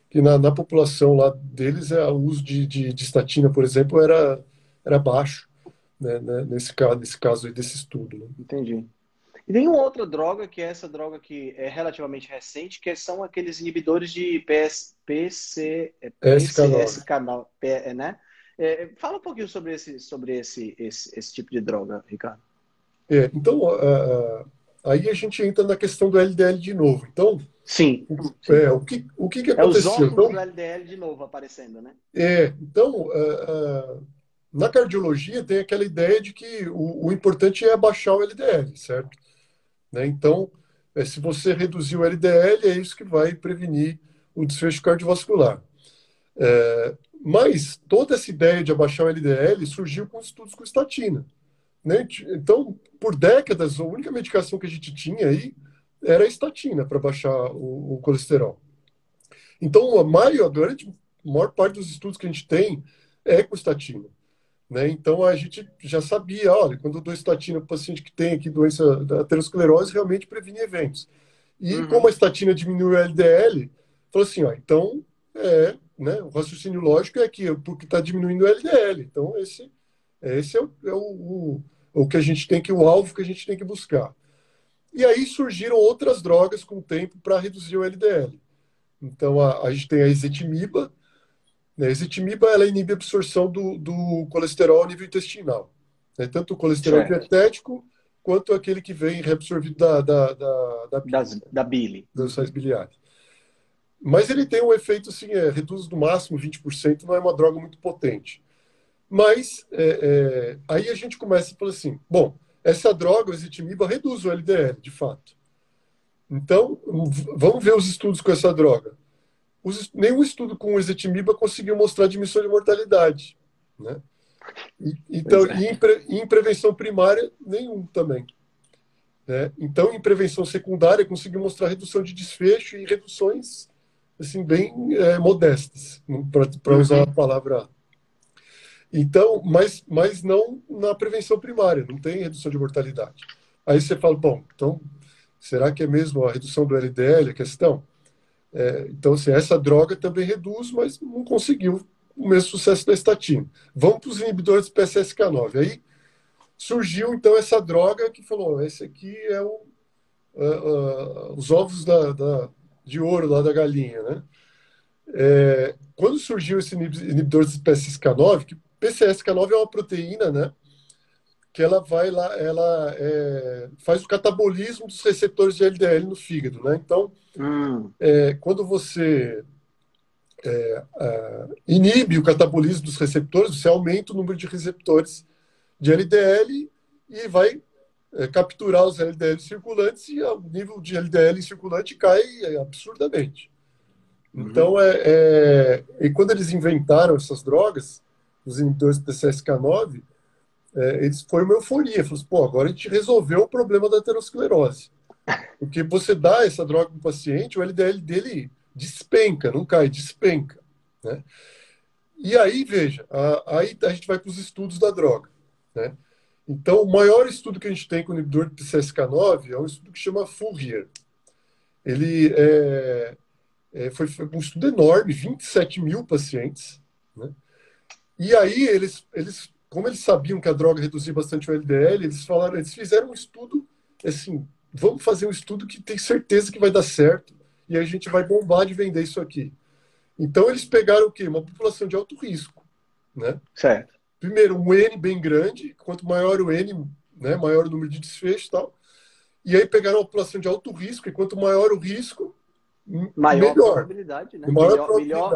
que na, na população lá deles é, o uso de, de, de, estatina, por exemplo, era, era baixo, né, né, nesse, caso, nesse caso aí desse estudo. Né? Entendi. E tem uma outra droga, que é essa droga que é relativamente recente, que são aqueles inibidores de PS, PC, PCS canal, né? É, fala um pouquinho sobre esse, sobre esse, esse, esse tipo de droga, Ricardo. É, então, uh, aí a gente entra na questão do LDL de novo. Então, Sim. É, o que, o que, que aconteceu? É os então, do LDL de novo aparecendo, né? É, então, uh, uh, na cardiologia tem aquela ideia de que o, o, importante é abaixar o LDL, certo? Né? Então, é, se você reduzir o LDL, é isso que vai prevenir o desfecho cardiovascular. É, mas toda essa ideia de abaixar o LDL surgiu com estudos com estatina. Né? Então, por décadas, a única medicação que a gente tinha aí era a estatina para baixar o, o, colesterol. Então, a maior, a grande, a maior parte dos estudos que a gente tem é com estatina. Né? Então, a gente já sabia, olha, quando eu dou estatina para o paciente que tem aqui doença da aterosclerose, realmente previne eventos. E uhum. como a estatina diminui o LDL, falou assim, ó, então, é, né, o raciocínio lógico é que porque está diminuindo o LDL. Então, esse, esse é, o, é o, o, o que a gente tem que, o alvo que a gente tem que buscar. E aí surgiram outras drogas com o tempo para reduzir o LDL. Então a, a, gente tem a ezetimiba. Né? A ezetimiba ela inibe a absorção do, do colesterol a nível intestinal. Né? Tanto o colesterol certo. dietético quanto aquele que vem reabsorvido da, da, da, da, das, da bile. Das sais biliares. Mas ele tem um efeito assim, é, reduz no máximo 20%, não é uma droga muito potente. Mas é, é, aí a gente começa a falar assim, bom, essa droga, o ezetimiba, reduz o LDL, de fato. Então, vamos ver os estudos com essa droga. Os, nenhum estudo com o ezetimiba conseguiu mostrar diminuição de mortalidade. Né? E, então, é. e em, pre, em, prevenção primária, nenhum também. Né? Então, em prevenção secundária, conseguiu mostrar redução de desfecho e reduções assim, bem é, modestas, para usar a palavra então, mas, mas não na prevenção primária, não tem redução de mortalidade. Aí você fala, bom, então, será que é mesmo a redução do LDL a questão? É, então, assim, essa droga também reduz, mas não conseguiu o mesmo sucesso da estatina. Vamos para os inibidores do PCSK9. Aí surgiu, então, essa droga que falou, esse aqui é o, uh, uh, os ovos da, da, de ouro lá da galinha, né? É, quando surgiu esse inibidor do PCSK9, que PCSK9 é uma proteína, né? Que ela vai lá, ela é, faz o catabolismo dos receptores de LDL no fígado, né? Então, hum. é, quando você é, é inibe o catabolismo dos receptores, você aumenta o número de receptores de LDL e vai é, capturar os LDL circulantes e o nível de LDL circulante cai absurdamente. Uhum. Então, é, é, e quando eles inventaram essas drogas, os inibidores do PCSK9, é, eles foi uma euforia. Falou assim, pô, agora a gente resolveu o problema da aterosclerose. Porque você dá essa droga para o paciente, o LDL dele despenca, não cai, despenca. Né? E aí, veja, a, aí a gente vai para os estudos da droga. Né? Então, o maior estudo que a gente tem com o inibidor de PCSK9 é um estudo que chama FURIER. Ele é, é, foi, foi, um estudo enorme, 27 mil pacientes. Né? E aí, eles, eles, como eles sabiam que a droga reduzia bastante o LDL, eles falaram, eles fizeram um estudo assim, vamos fazer um estudo que tem certeza que vai dar certo e a gente vai bombar de vender isso aqui. Então eles pegaram o quê? Uma população de alto risco, né? Certo. Primeiro, um N bem grande, quanto maior o N, né, maior o número de desfechos e tal. E aí pegaram uma população de alto risco, e quanto maior o risco, maior melhor. probabilidade, né? Maior melhor, probabilidade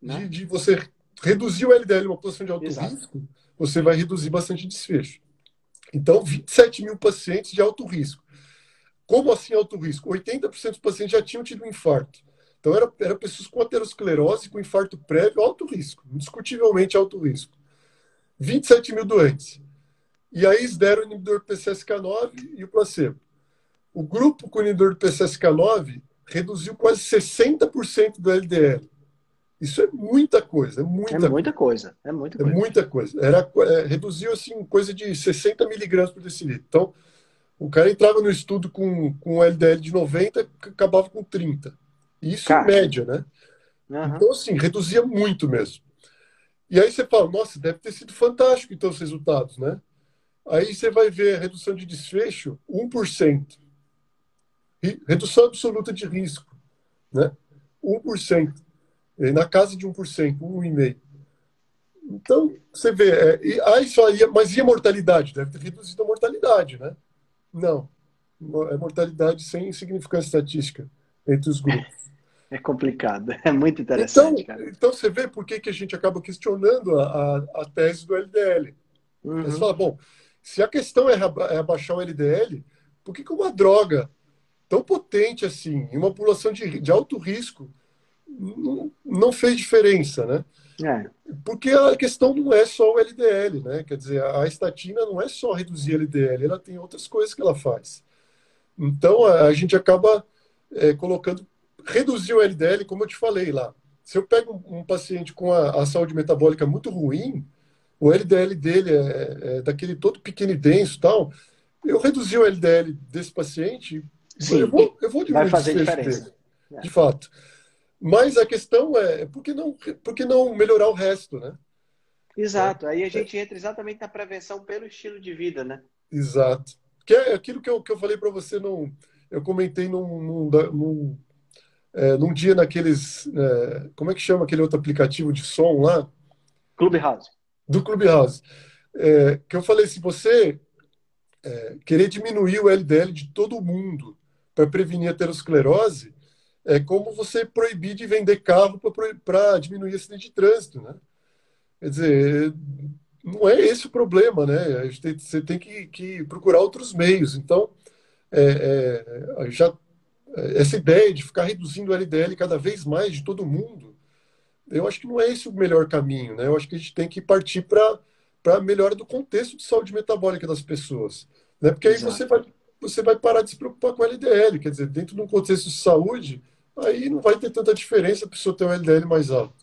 melhor, de, né? de, você reduzir o LDL em uma população de alto Exato. risco, você vai reduzir bastante desfecho. Então, 27 mil pacientes de alto risco. Como assim alto risco? 80% dos pacientes já tinham tido um infarto. Então, eram era pessoas com aterosclerose, com infarto prévio, alto risco, indiscutivelmente alto risco. 27 mil doentes. E aí eles deram o inibidor do PCSK9 e o placebo. O grupo com o inibidor do PCSK9 reduziu quase 60% do LDL. Isso é muita coisa, é muita, é muita coisa. É muita coisa. É muita coisa. Era, é, reduziu assim, coisa de 60 miligramas por decilitro. Então, o cara entrava no estudo com, com LDL de 90, acabava com 30. Isso cara. em média, né? Uhum. Então, assim, reduzia muito mesmo. E aí você fala, nossa, deve ter sido fantástico, então, os resultados, né? Aí você vai ver a redução de desfecho, 1%. Redução absoluta de risco, né? 1%. Na casa de 1%, 1,5%. Então, você vê, é, e, ah, isso aí, mas e a mortalidade? Deve ter reduzido a mortalidade, né? Não. É mortalidade sem significância estatística entre os grupos. É complicado, *laughs* é muito interessante. Então, então você vê por que, que a gente acaba questionando a, a, a tese do LDL. Uhum. Você fala, bom, se a questão é, é abaixar o LDL, por que, que uma droga tão potente assim, em uma população de, de alto risco, não, não fez diferença, né? É. Porque a questão não é só o LDL, né? Quer dizer, a estatina não é só reduzir LDL, ela tem outras coisas que ela faz. Então, a, gente acaba é, colocando, reduzir o LDL, como eu te falei lá. Se eu pego um, paciente com a, a, saúde metabólica muito ruim, o LDL dele é, é daquele todo pequeno e denso tal, eu reduzir o LDL desse paciente, Sim, eu vou, eu vou diminuir vai fazer diferença. Dele, é. De fato. Mas a questão é, por que não, por que não melhorar o resto, né? Exato. Aí a é. gente entra exatamente na prevenção pelo estilo de vida, né? Exato. Que é aquilo que eu, que eu falei para você, num, eu comentei num, num, num, é, num dia naqueles. É, como é que chama aquele outro aplicativo de som lá? Clubhouse. Do Clubhouse. É, que eu falei, se você é, querer diminuir o LDL de todo mundo para prevenir a aterosclerose, é como você proibir de vender carro para diminuir acidente de trânsito, né? Quer dizer, não é esse o problema, né? Tem, você tem que, que, procurar outros meios. Então, é, é, já essa ideia de ficar reduzindo o LDL cada vez mais de todo mundo, eu acho que não é esse o melhor caminho, né? Eu acho que a gente tem que partir para a melhora do contexto de saúde metabólica das pessoas, né? Porque aí você vai você vai parar de se preocupar com o LDL, quer dizer, dentro de um contexto de saúde, aí não vai ter tanta diferença a pessoa ter um LDL mais alto.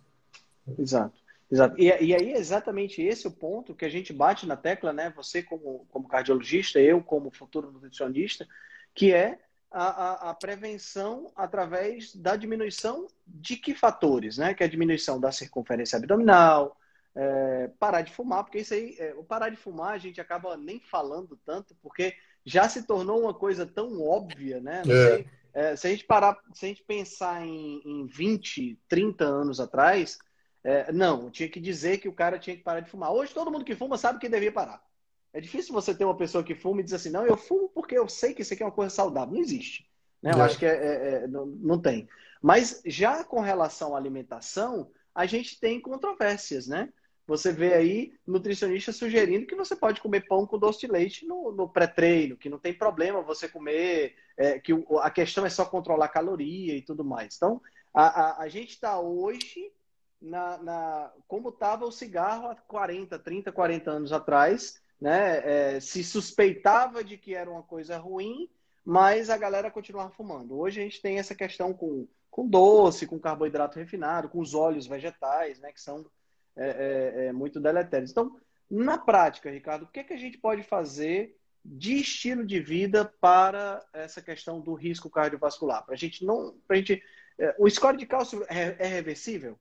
Exato. Exato. E, e aí é exatamente esse o ponto que a gente bate na tecla, né? Você como, como cardiologista, eu como futuro nutricionista, que é a, a, a, prevenção através da diminuição de que fatores, né? Que é a diminuição da circunferência abdominal, é, parar de fumar, porque isso aí, é, o parar de fumar a gente acaba nem falando tanto, porque já se tornou uma coisa tão óbvia, né? Não é. sei, é, se a gente parar, se a gente pensar em, em 20, 30 anos atrás, é, não, tinha que dizer que o cara tinha que parar de fumar. Hoje todo mundo que fuma sabe que devia parar. É difícil você ter uma pessoa que fuma e diz assim, não, eu fumo porque eu sei que isso aqui é uma coisa saudável. Não existe. Né? Eu é. acho que é, é, é, não, não tem. Mas já com relação à alimentação, a gente tem controvérsias, né? Você vê aí nutricionista sugerindo que você pode comer pão com doce de leite no, no pré-treino, que não tem problema você comer, é, que a questão é só controlar caloria e tudo mais. Então, A, a, a gente está hoje na, na como estava o cigarro há 40, 30, 40 anos atrás, né? É, se suspeitava de que era uma coisa ruim, mas a galera continuava fumando. Hoje a gente tem essa questão com, com doce, com carboidrato refinado, com os óleos vegetais, né? Que são é, é, é muito deletérios. Então, na prática, Ricardo, o que, é que a gente pode fazer de estilo de vida para essa questão do risco cardiovascular? Para a gente não. Pra gente, é, o score de cálcio é, é reversível?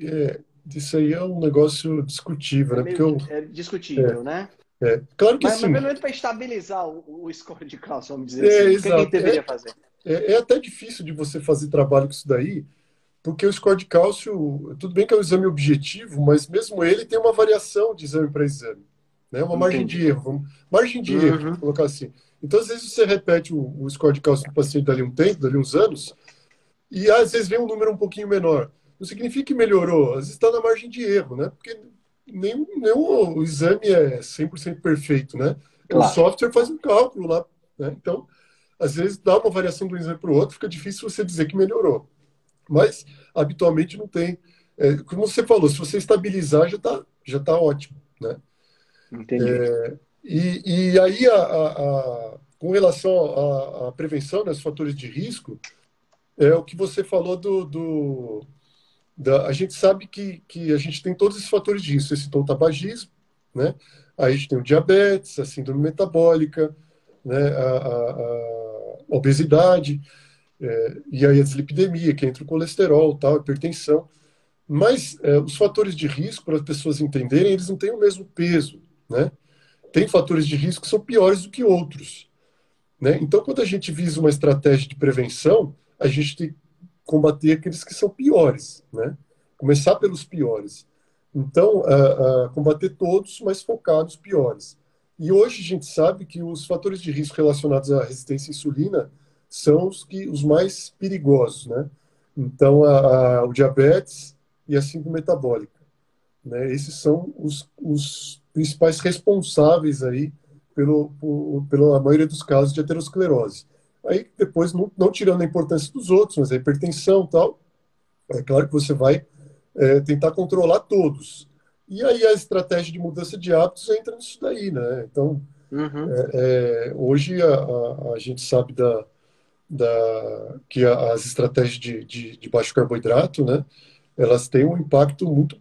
É, isso aí é um negócio discutível, é né? Porque eu, é discutível, é, né? É, claro que mas, sim. Mas pelo menos para estabilizar o, o, score de cálcio, vamos dizer assim. Exato. O que, a gente deveria fazer? É, até difícil de você fazer trabalho com isso daí, porque o score de cálcio, tudo bem que é um exame objetivo, mas mesmo ele tem uma variação de exame para exame. Né? Uma margem de erro. Margem de uhum. erro, vamos colocar assim. Então, às vezes, você repete o, o score de cálcio do paciente dali um tempo, dali uns anos, e às vezes vem um número um pouquinho menor. Não significa que melhorou, às vezes está na margem de erro, né? Porque nenhum, nenhum o exame é 100% perfeito, né? Claro. O software faz um cálculo lá, né? Então, às vezes dá uma variação de um exame para o outro, fica difícil você dizer que melhorou. Mas, habitualmente, não tem. É, como você falou, se você estabilizar, já está já tá ótimo, né? Entendi. É, e, e aí, a, a, a, com relação à prevenção, né, os fatores de risco, é o que você falou do, do da, a gente sabe que, que a gente tem todos esses fatores de risco. Você citou o tabagismo, né? Aí a gente tem o diabetes, a síndrome metabólica, né? a, a, a obesidade, é, e aí a dislipidemia, que entra o colesterol, tal, hipertensão. Mas é, os fatores de risco, para as pessoas entenderem, eles não têm o mesmo peso, né? Tem fatores de risco que são piores do que outros. Né? Então, quando a gente visa uma estratégia de prevenção, a gente tem combater aqueles que são piores, né? Começar pelos piores. Então, combater todos, mas focar nos piores. E hoje a gente sabe que os fatores de risco relacionados à resistência à insulina são os, que, os mais perigosos, né? Então, a, a, o diabetes e a síndrome metabólica. Né? Esses são os, os principais responsáveis aí pelo, por, pela maioria dos casos de aterosclerose. Aí depois, não, não tirando a importância dos outros, mas a hipertensão tal, é claro que você vai é, tentar controlar todos. E aí a estratégia de mudança de hábitos entra nisso daí, né? Então, uhum. é, é, hoje a, a, a, gente sabe da, da, que as estratégias de, de, de, baixo carboidrato, né? Elas têm um impacto muito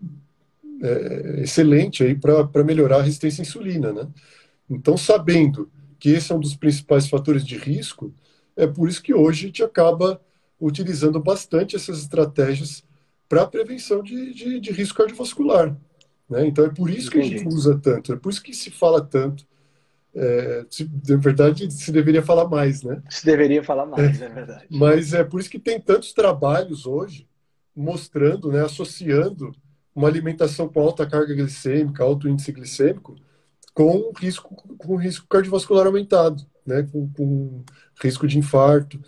é, excelente aí para melhorar a resistência à insulina, né? Então, sabendo que esse é um dos principais fatores de risco, é por isso que hoje a gente acaba utilizando bastante essas estratégias para prevenção de, de, de, risco cardiovascular. Né? Então é por isso que a gente usa tanto, é por isso que se fala tanto. É, na verdade, se deveria falar mais, né? Se deveria falar mais, é, é verdade. Mas é por isso que tem tantos trabalhos hoje mostrando, né, associando uma alimentação com alta carga glicêmica, alto índice glicêmico, com risco, com risco cardiovascular aumentado, né, com, com risco de infarto.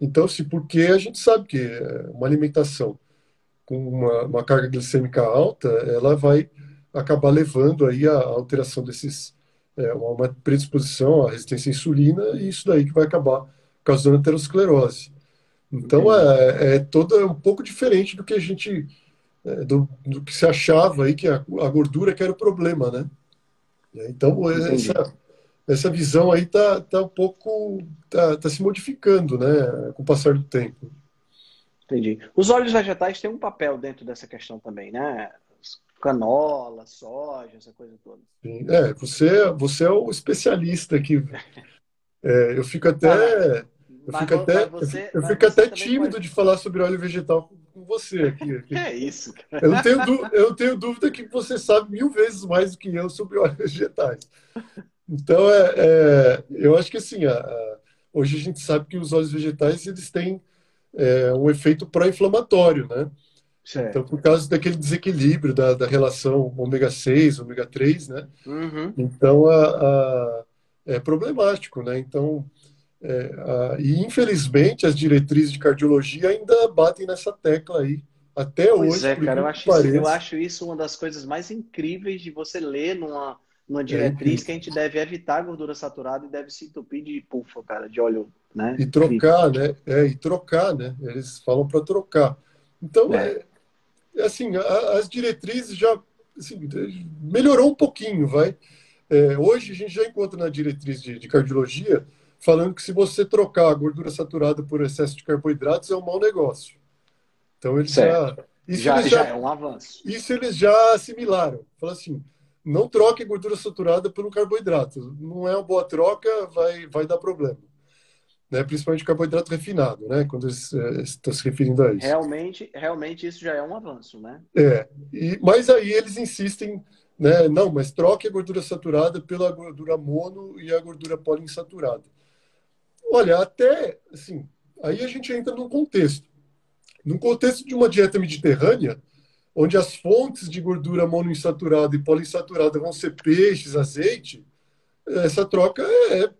Então, se porque a gente sabe que é, uma alimentação com uma, uma, carga glicêmica alta, ela vai acabar levando aí a alteração desses, é, uma predisposição à resistência à insulina, e isso daí que vai acabar causando aterosclerose. Então, é, é toda um pouco diferente do que a gente, é, do, do, que se achava aí, que a, a gordura que era o problema, né? Então, essa, essa visão aí está tá um pouco tá, tá se modificando, né, com o passar do tempo. Entendi. Os óleos vegetais têm um papel dentro dessa questão também, né? Canola, soja, essa coisa toda. É, você, você é o especialista aqui. *laughs* É, eu fico até. eu fico até, você, eu fico até tímido pode... de falar sobre óleo vegetal com você aqui. *laughs* aqui. É isso, cara. Eu não, tenho, eu tenho dúvida que você sabe mil vezes mais do que eu sobre óleos *laughs* vegetais. Então, é, é, eu acho que assim, a, a, hoje a gente sabe que os óleos vegetais eles têm é, um efeito pró-inflamatório, né? Certo. Então, por causa daquele desequilíbrio da, da relação ômega 6, ômega 3, né? Uhum. Então, a, é problemático, né? Então, é, e infelizmente as diretrizes de cardiologia ainda batem nessa tecla aí. Até pois hoje. É, cara, eu acho, isso, eu acho isso uma das coisas mais incríveis de você ler numa, numa é diretriz é que a gente deve evitar a gordura saturada e deve se entupir de pulfa, cara, de óleo né? E trocar, né? É, e trocar, né? Eles falam para trocar. Então, é. Assim, a, as diretrizes já assim, melhorou um pouquinho, vai. É, hoje a gente já encontra na diretriz de, de, cardiologia falando que se você trocar a gordura saturada por excesso de carboidratos é um mau negócio. Então eles certo. já isso já, já, já, é um avanço. Isso eles já assimilaram. Fala assim, não troque gordura saturada pelo carboidrato. Não é uma boa troca, vai, vai dar problema né? principalmente carboidrato refinado, né? quando é, estão se referindo a isso. Realmente, realmente isso já é um avanço, né? É, e, mas aí eles insistem, né? não, mas troque a gordura saturada pela gordura mono e a gordura poliinsaturada. Olha, até, assim, aí a gente entra num contexto. Num contexto de uma dieta mediterrânea, onde as fontes de gordura monoinsaturada e poliinsaturada vão ser peixes, azeite, essa troca é, é,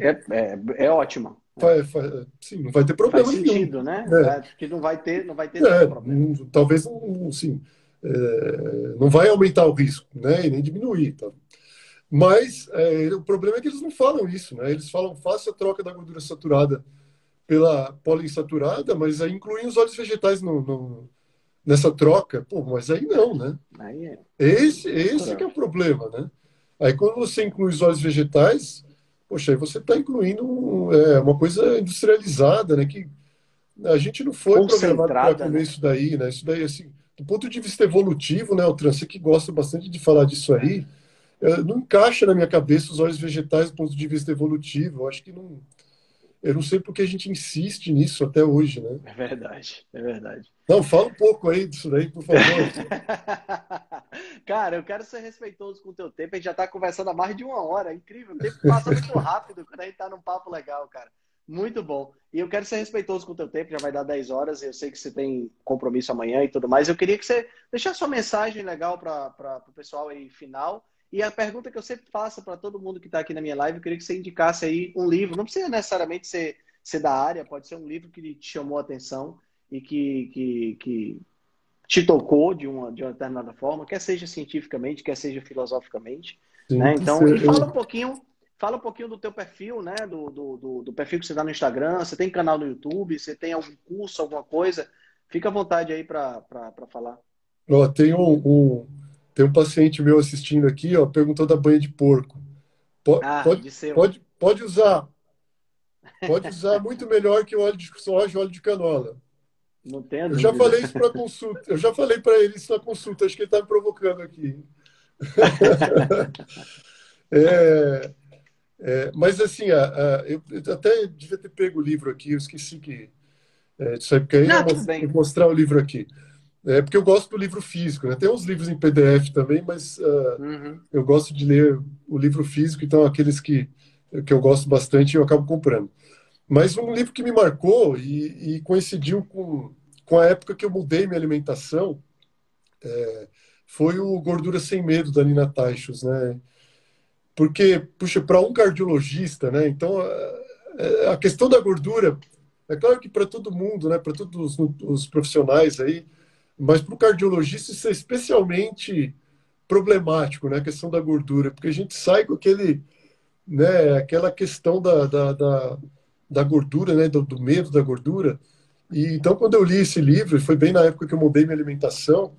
é, é, é ótima. Vai, vai, sim, não vai ter problema Faz sentido, nenhum. né? É. Porque não vai ter, não vai ter é, problema. talvez não, sim, é, não vai aumentar o risco, né? E nem diminuir. Tá? Mas é, o problema é que eles não falam isso, né? Eles falam faça a troca da gordura saturada pela poliinsaturada, mas aí incluem os óleos vegetais no, no, nessa troca. Pô, mas aí não, né? Aí é. Esse, esse que é o problema, né? Aí quando você inclui os óleos vegetais, poxa, aí você está incluindo é, uma coisa industrializada, né? Que a gente não foi programado para comer né? isso daí, né? Isso daí, assim, do ponto de vista evolutivo, né, o você que gosta bastante de falar disso aí, é, não encaixa na minha cabeça os óleos vegetais do ponto de vista evolutivo. Eu acho que não. Eu não sei porque a gente insiste nisso até hoje, né? É verdade, é verdade. Não, fala um pouco aí disso daí, por favor. *laughs* Cara, eu quero ser respeitoso com o teu tempo. A gente já está conversando há mais de uma hora. É incrível. O tempo passa muito rápido quando a gente está num papo legal, cara. Muito bom. E eu quero ser respeitoso com o teu tempo. Já vai dar 10 horas. Eu sei que você tem compromisso amanhã e tudo mais. Eu queria que você deixasse sua mensagem legal para o pessoal aí final. E a pergunta que eu sempre faço para todo mundo que está aqui na minha live, eu queria que você indicasse aí um livro. Não precisa necessariamente ser, ser da área, pode ser um livro que te chamou a atenção e que, que, que te tocou de uma, de uma determinada forma, quer seja cientificamente, quer seja filosoficamente. Sim, né? Então, e fala um pouquinho, fala um pouquinho do teu perfil, né? Do, do, do, do perfil que você dá no Instagram, você tem canal no YouTube, você tem algum curso, alguma coisa? Fica à vontade aí para falar. Ó, tem um, um, tem um paciente meu assistindo aqui, ó, perguntou da banha de porco. Pode, ah, pode, pode, pode usar. Pode usar muito melhor que o óleo de soja e óleo de canola. Não tenho Eu já falei isso para consulta. Eu já falei para ele isso na consulta. Acho que ele está me provocando aqui. *laughs* é, é, mas assim, a, a, eu até devia ter pego o livro aqui. Eu esqueci que é, disso aí, porque aí Não, eu vou mostrar o livro aqui. É porque eu gosto do livro físico, né? Tem uns livros em PDF também, mas uh, uhum. eu gosto de ler o livro físico, então aqueles que, que eu gosto bastante eu acabo comprando. Mas um livro que me marcou e, e coincidiu com, com a época que eu mudei minha alimentação é, foi o Gordura Sem Medo, da Nina Taichos, né? Porque, puxa, para um cardiologista, né? Então, a, a questão da gordura, é claro que para todo mundo, né? Para todos os, os profissionais aí, mas para o cardiologista isso é especialmente problemático, né? A questão da gordura, porque a gente sai com aquele, né? Aquela questão da, da, da da gordura, né, do, do, medo da gordura. E então, quando eu li esse livro, foi bem na época que eu mudei minha alimentação,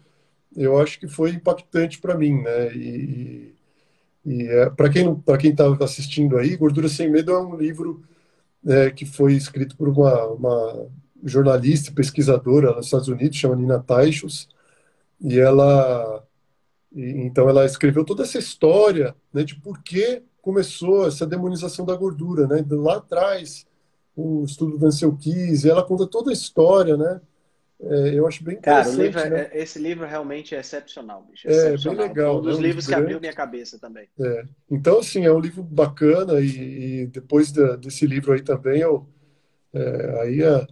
eu acho que foi impactante para mim, né? E, e é, para quem para quem está assistindo aí, Gordura sem Medo é um livro é, que foi escrito por uma, uma jornalista, pesquisadora nos Estados Unidos, chama Nina Taichos, e ela e, então ela escreveu toda essa história né, de por que começou essa demonização da gordura, né? Lá atrás, o estudo do Ansel Keys, ela conta toda a história, né? É, eu acho bem Cara, interessante. Cara, né? É, esse livro realmente é excepcional, bicho. É, excepcional. bem legal. Um dos é um livros que abriu minha cabeça também. É. Então, assim, é um livro bacana e, e depois desse livro aí também, eu, é, aí é,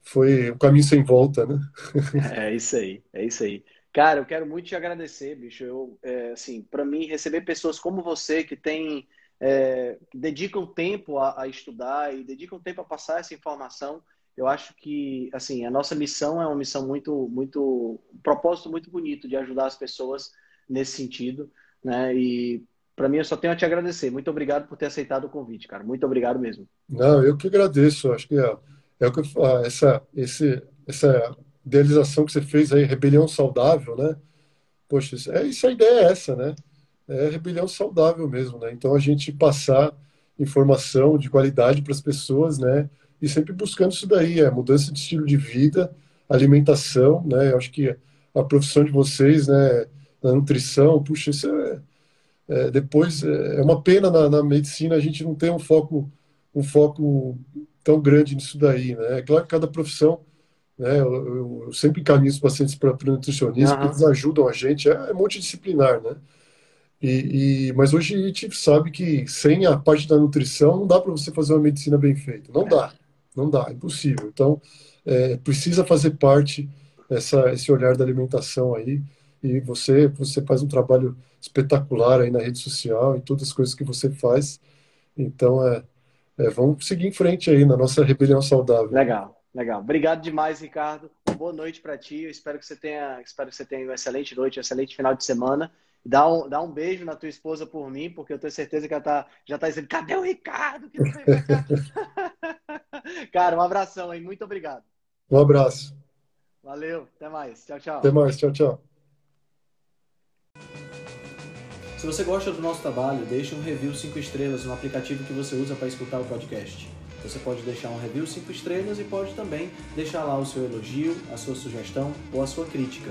foi o caminho sem volta, né? *laughs* É isso aí, é isso aí. Cara, eu quero muito te agradecer, bicho. Eu, é, assim, para mim, receber pessoas como você que tem é, dedicam tempo a, a, estudar e dedicam tempo a passar essa informação. Eu acho que, assim, a nossa missão é uma missão muito, muito, um propósito muito bonito de ajudar as pessoas nesse sentido, né? E para mim eu só tenho a te agradecer. Muito obrigado por ter aceitado o convite, cara. Muito obrigado mesmo. Não, eu que agradeço. Acho que é, é o que eu, essa, esse, essa idealização que você fez aí, rebelião saudável, né? Poxa, é, isso a ideia é essa, né? É rebelião saudável mesmo, né? Então a gente passar informação de qualidade para as pessoas, né? E sempre buscando isso daí, é mudança de estilo de vida, alimentação, né? Eu acho que a profissão de vocês, né? Na nutrição, puxa, isso é, é depois é, é uma pena na, na, medicina a gente não ter um foco um foco tão grande nisso daí, né? É claro que cada profissão né? Eu, eu sempre encaminho os pacientes para nutricionistas, uhum. eles ajudam a gente, é, é multidisciplinar, né? E, e, mas hoje a gente sabe que sem a parte da nutrição não dá para você fazer uma medicina bem feita. Não dá, não dá, é impossível. Então, é, precisa fazer parte essa, esse olhar da alimentação aí. E você, você faz um trabalho espetacular aí na rede social e todas as coisas que você faz. Então, é, é vamos seguir em frente aí na nossa rebelião saudável. Legal. Legal. Obrigado demais, Ricardo. Boa noite para ti. Eu espero que você tenha, espero que você tenha uma excelente noite, um excelente final de semana. Dá um, dá um beijo na tua esposa por mim, porque eu tenho certeza que ela tá, já está dizendo: cadê o Ricardo? *laughs* Cara, um abração aí. Muito obrigado. Um abraço. Valeu. Até mais. Tchau, tchau. Até mais. Tchau, tchau. Se você gosta do nosso trabalho, deixe um review 5 estrelas no aplicativo que você usa para escutar o podcast. Você pode deixar um review 5 estrelas e pode também deixar lá o seu elogio, a sua sugestão ou a sua crítica.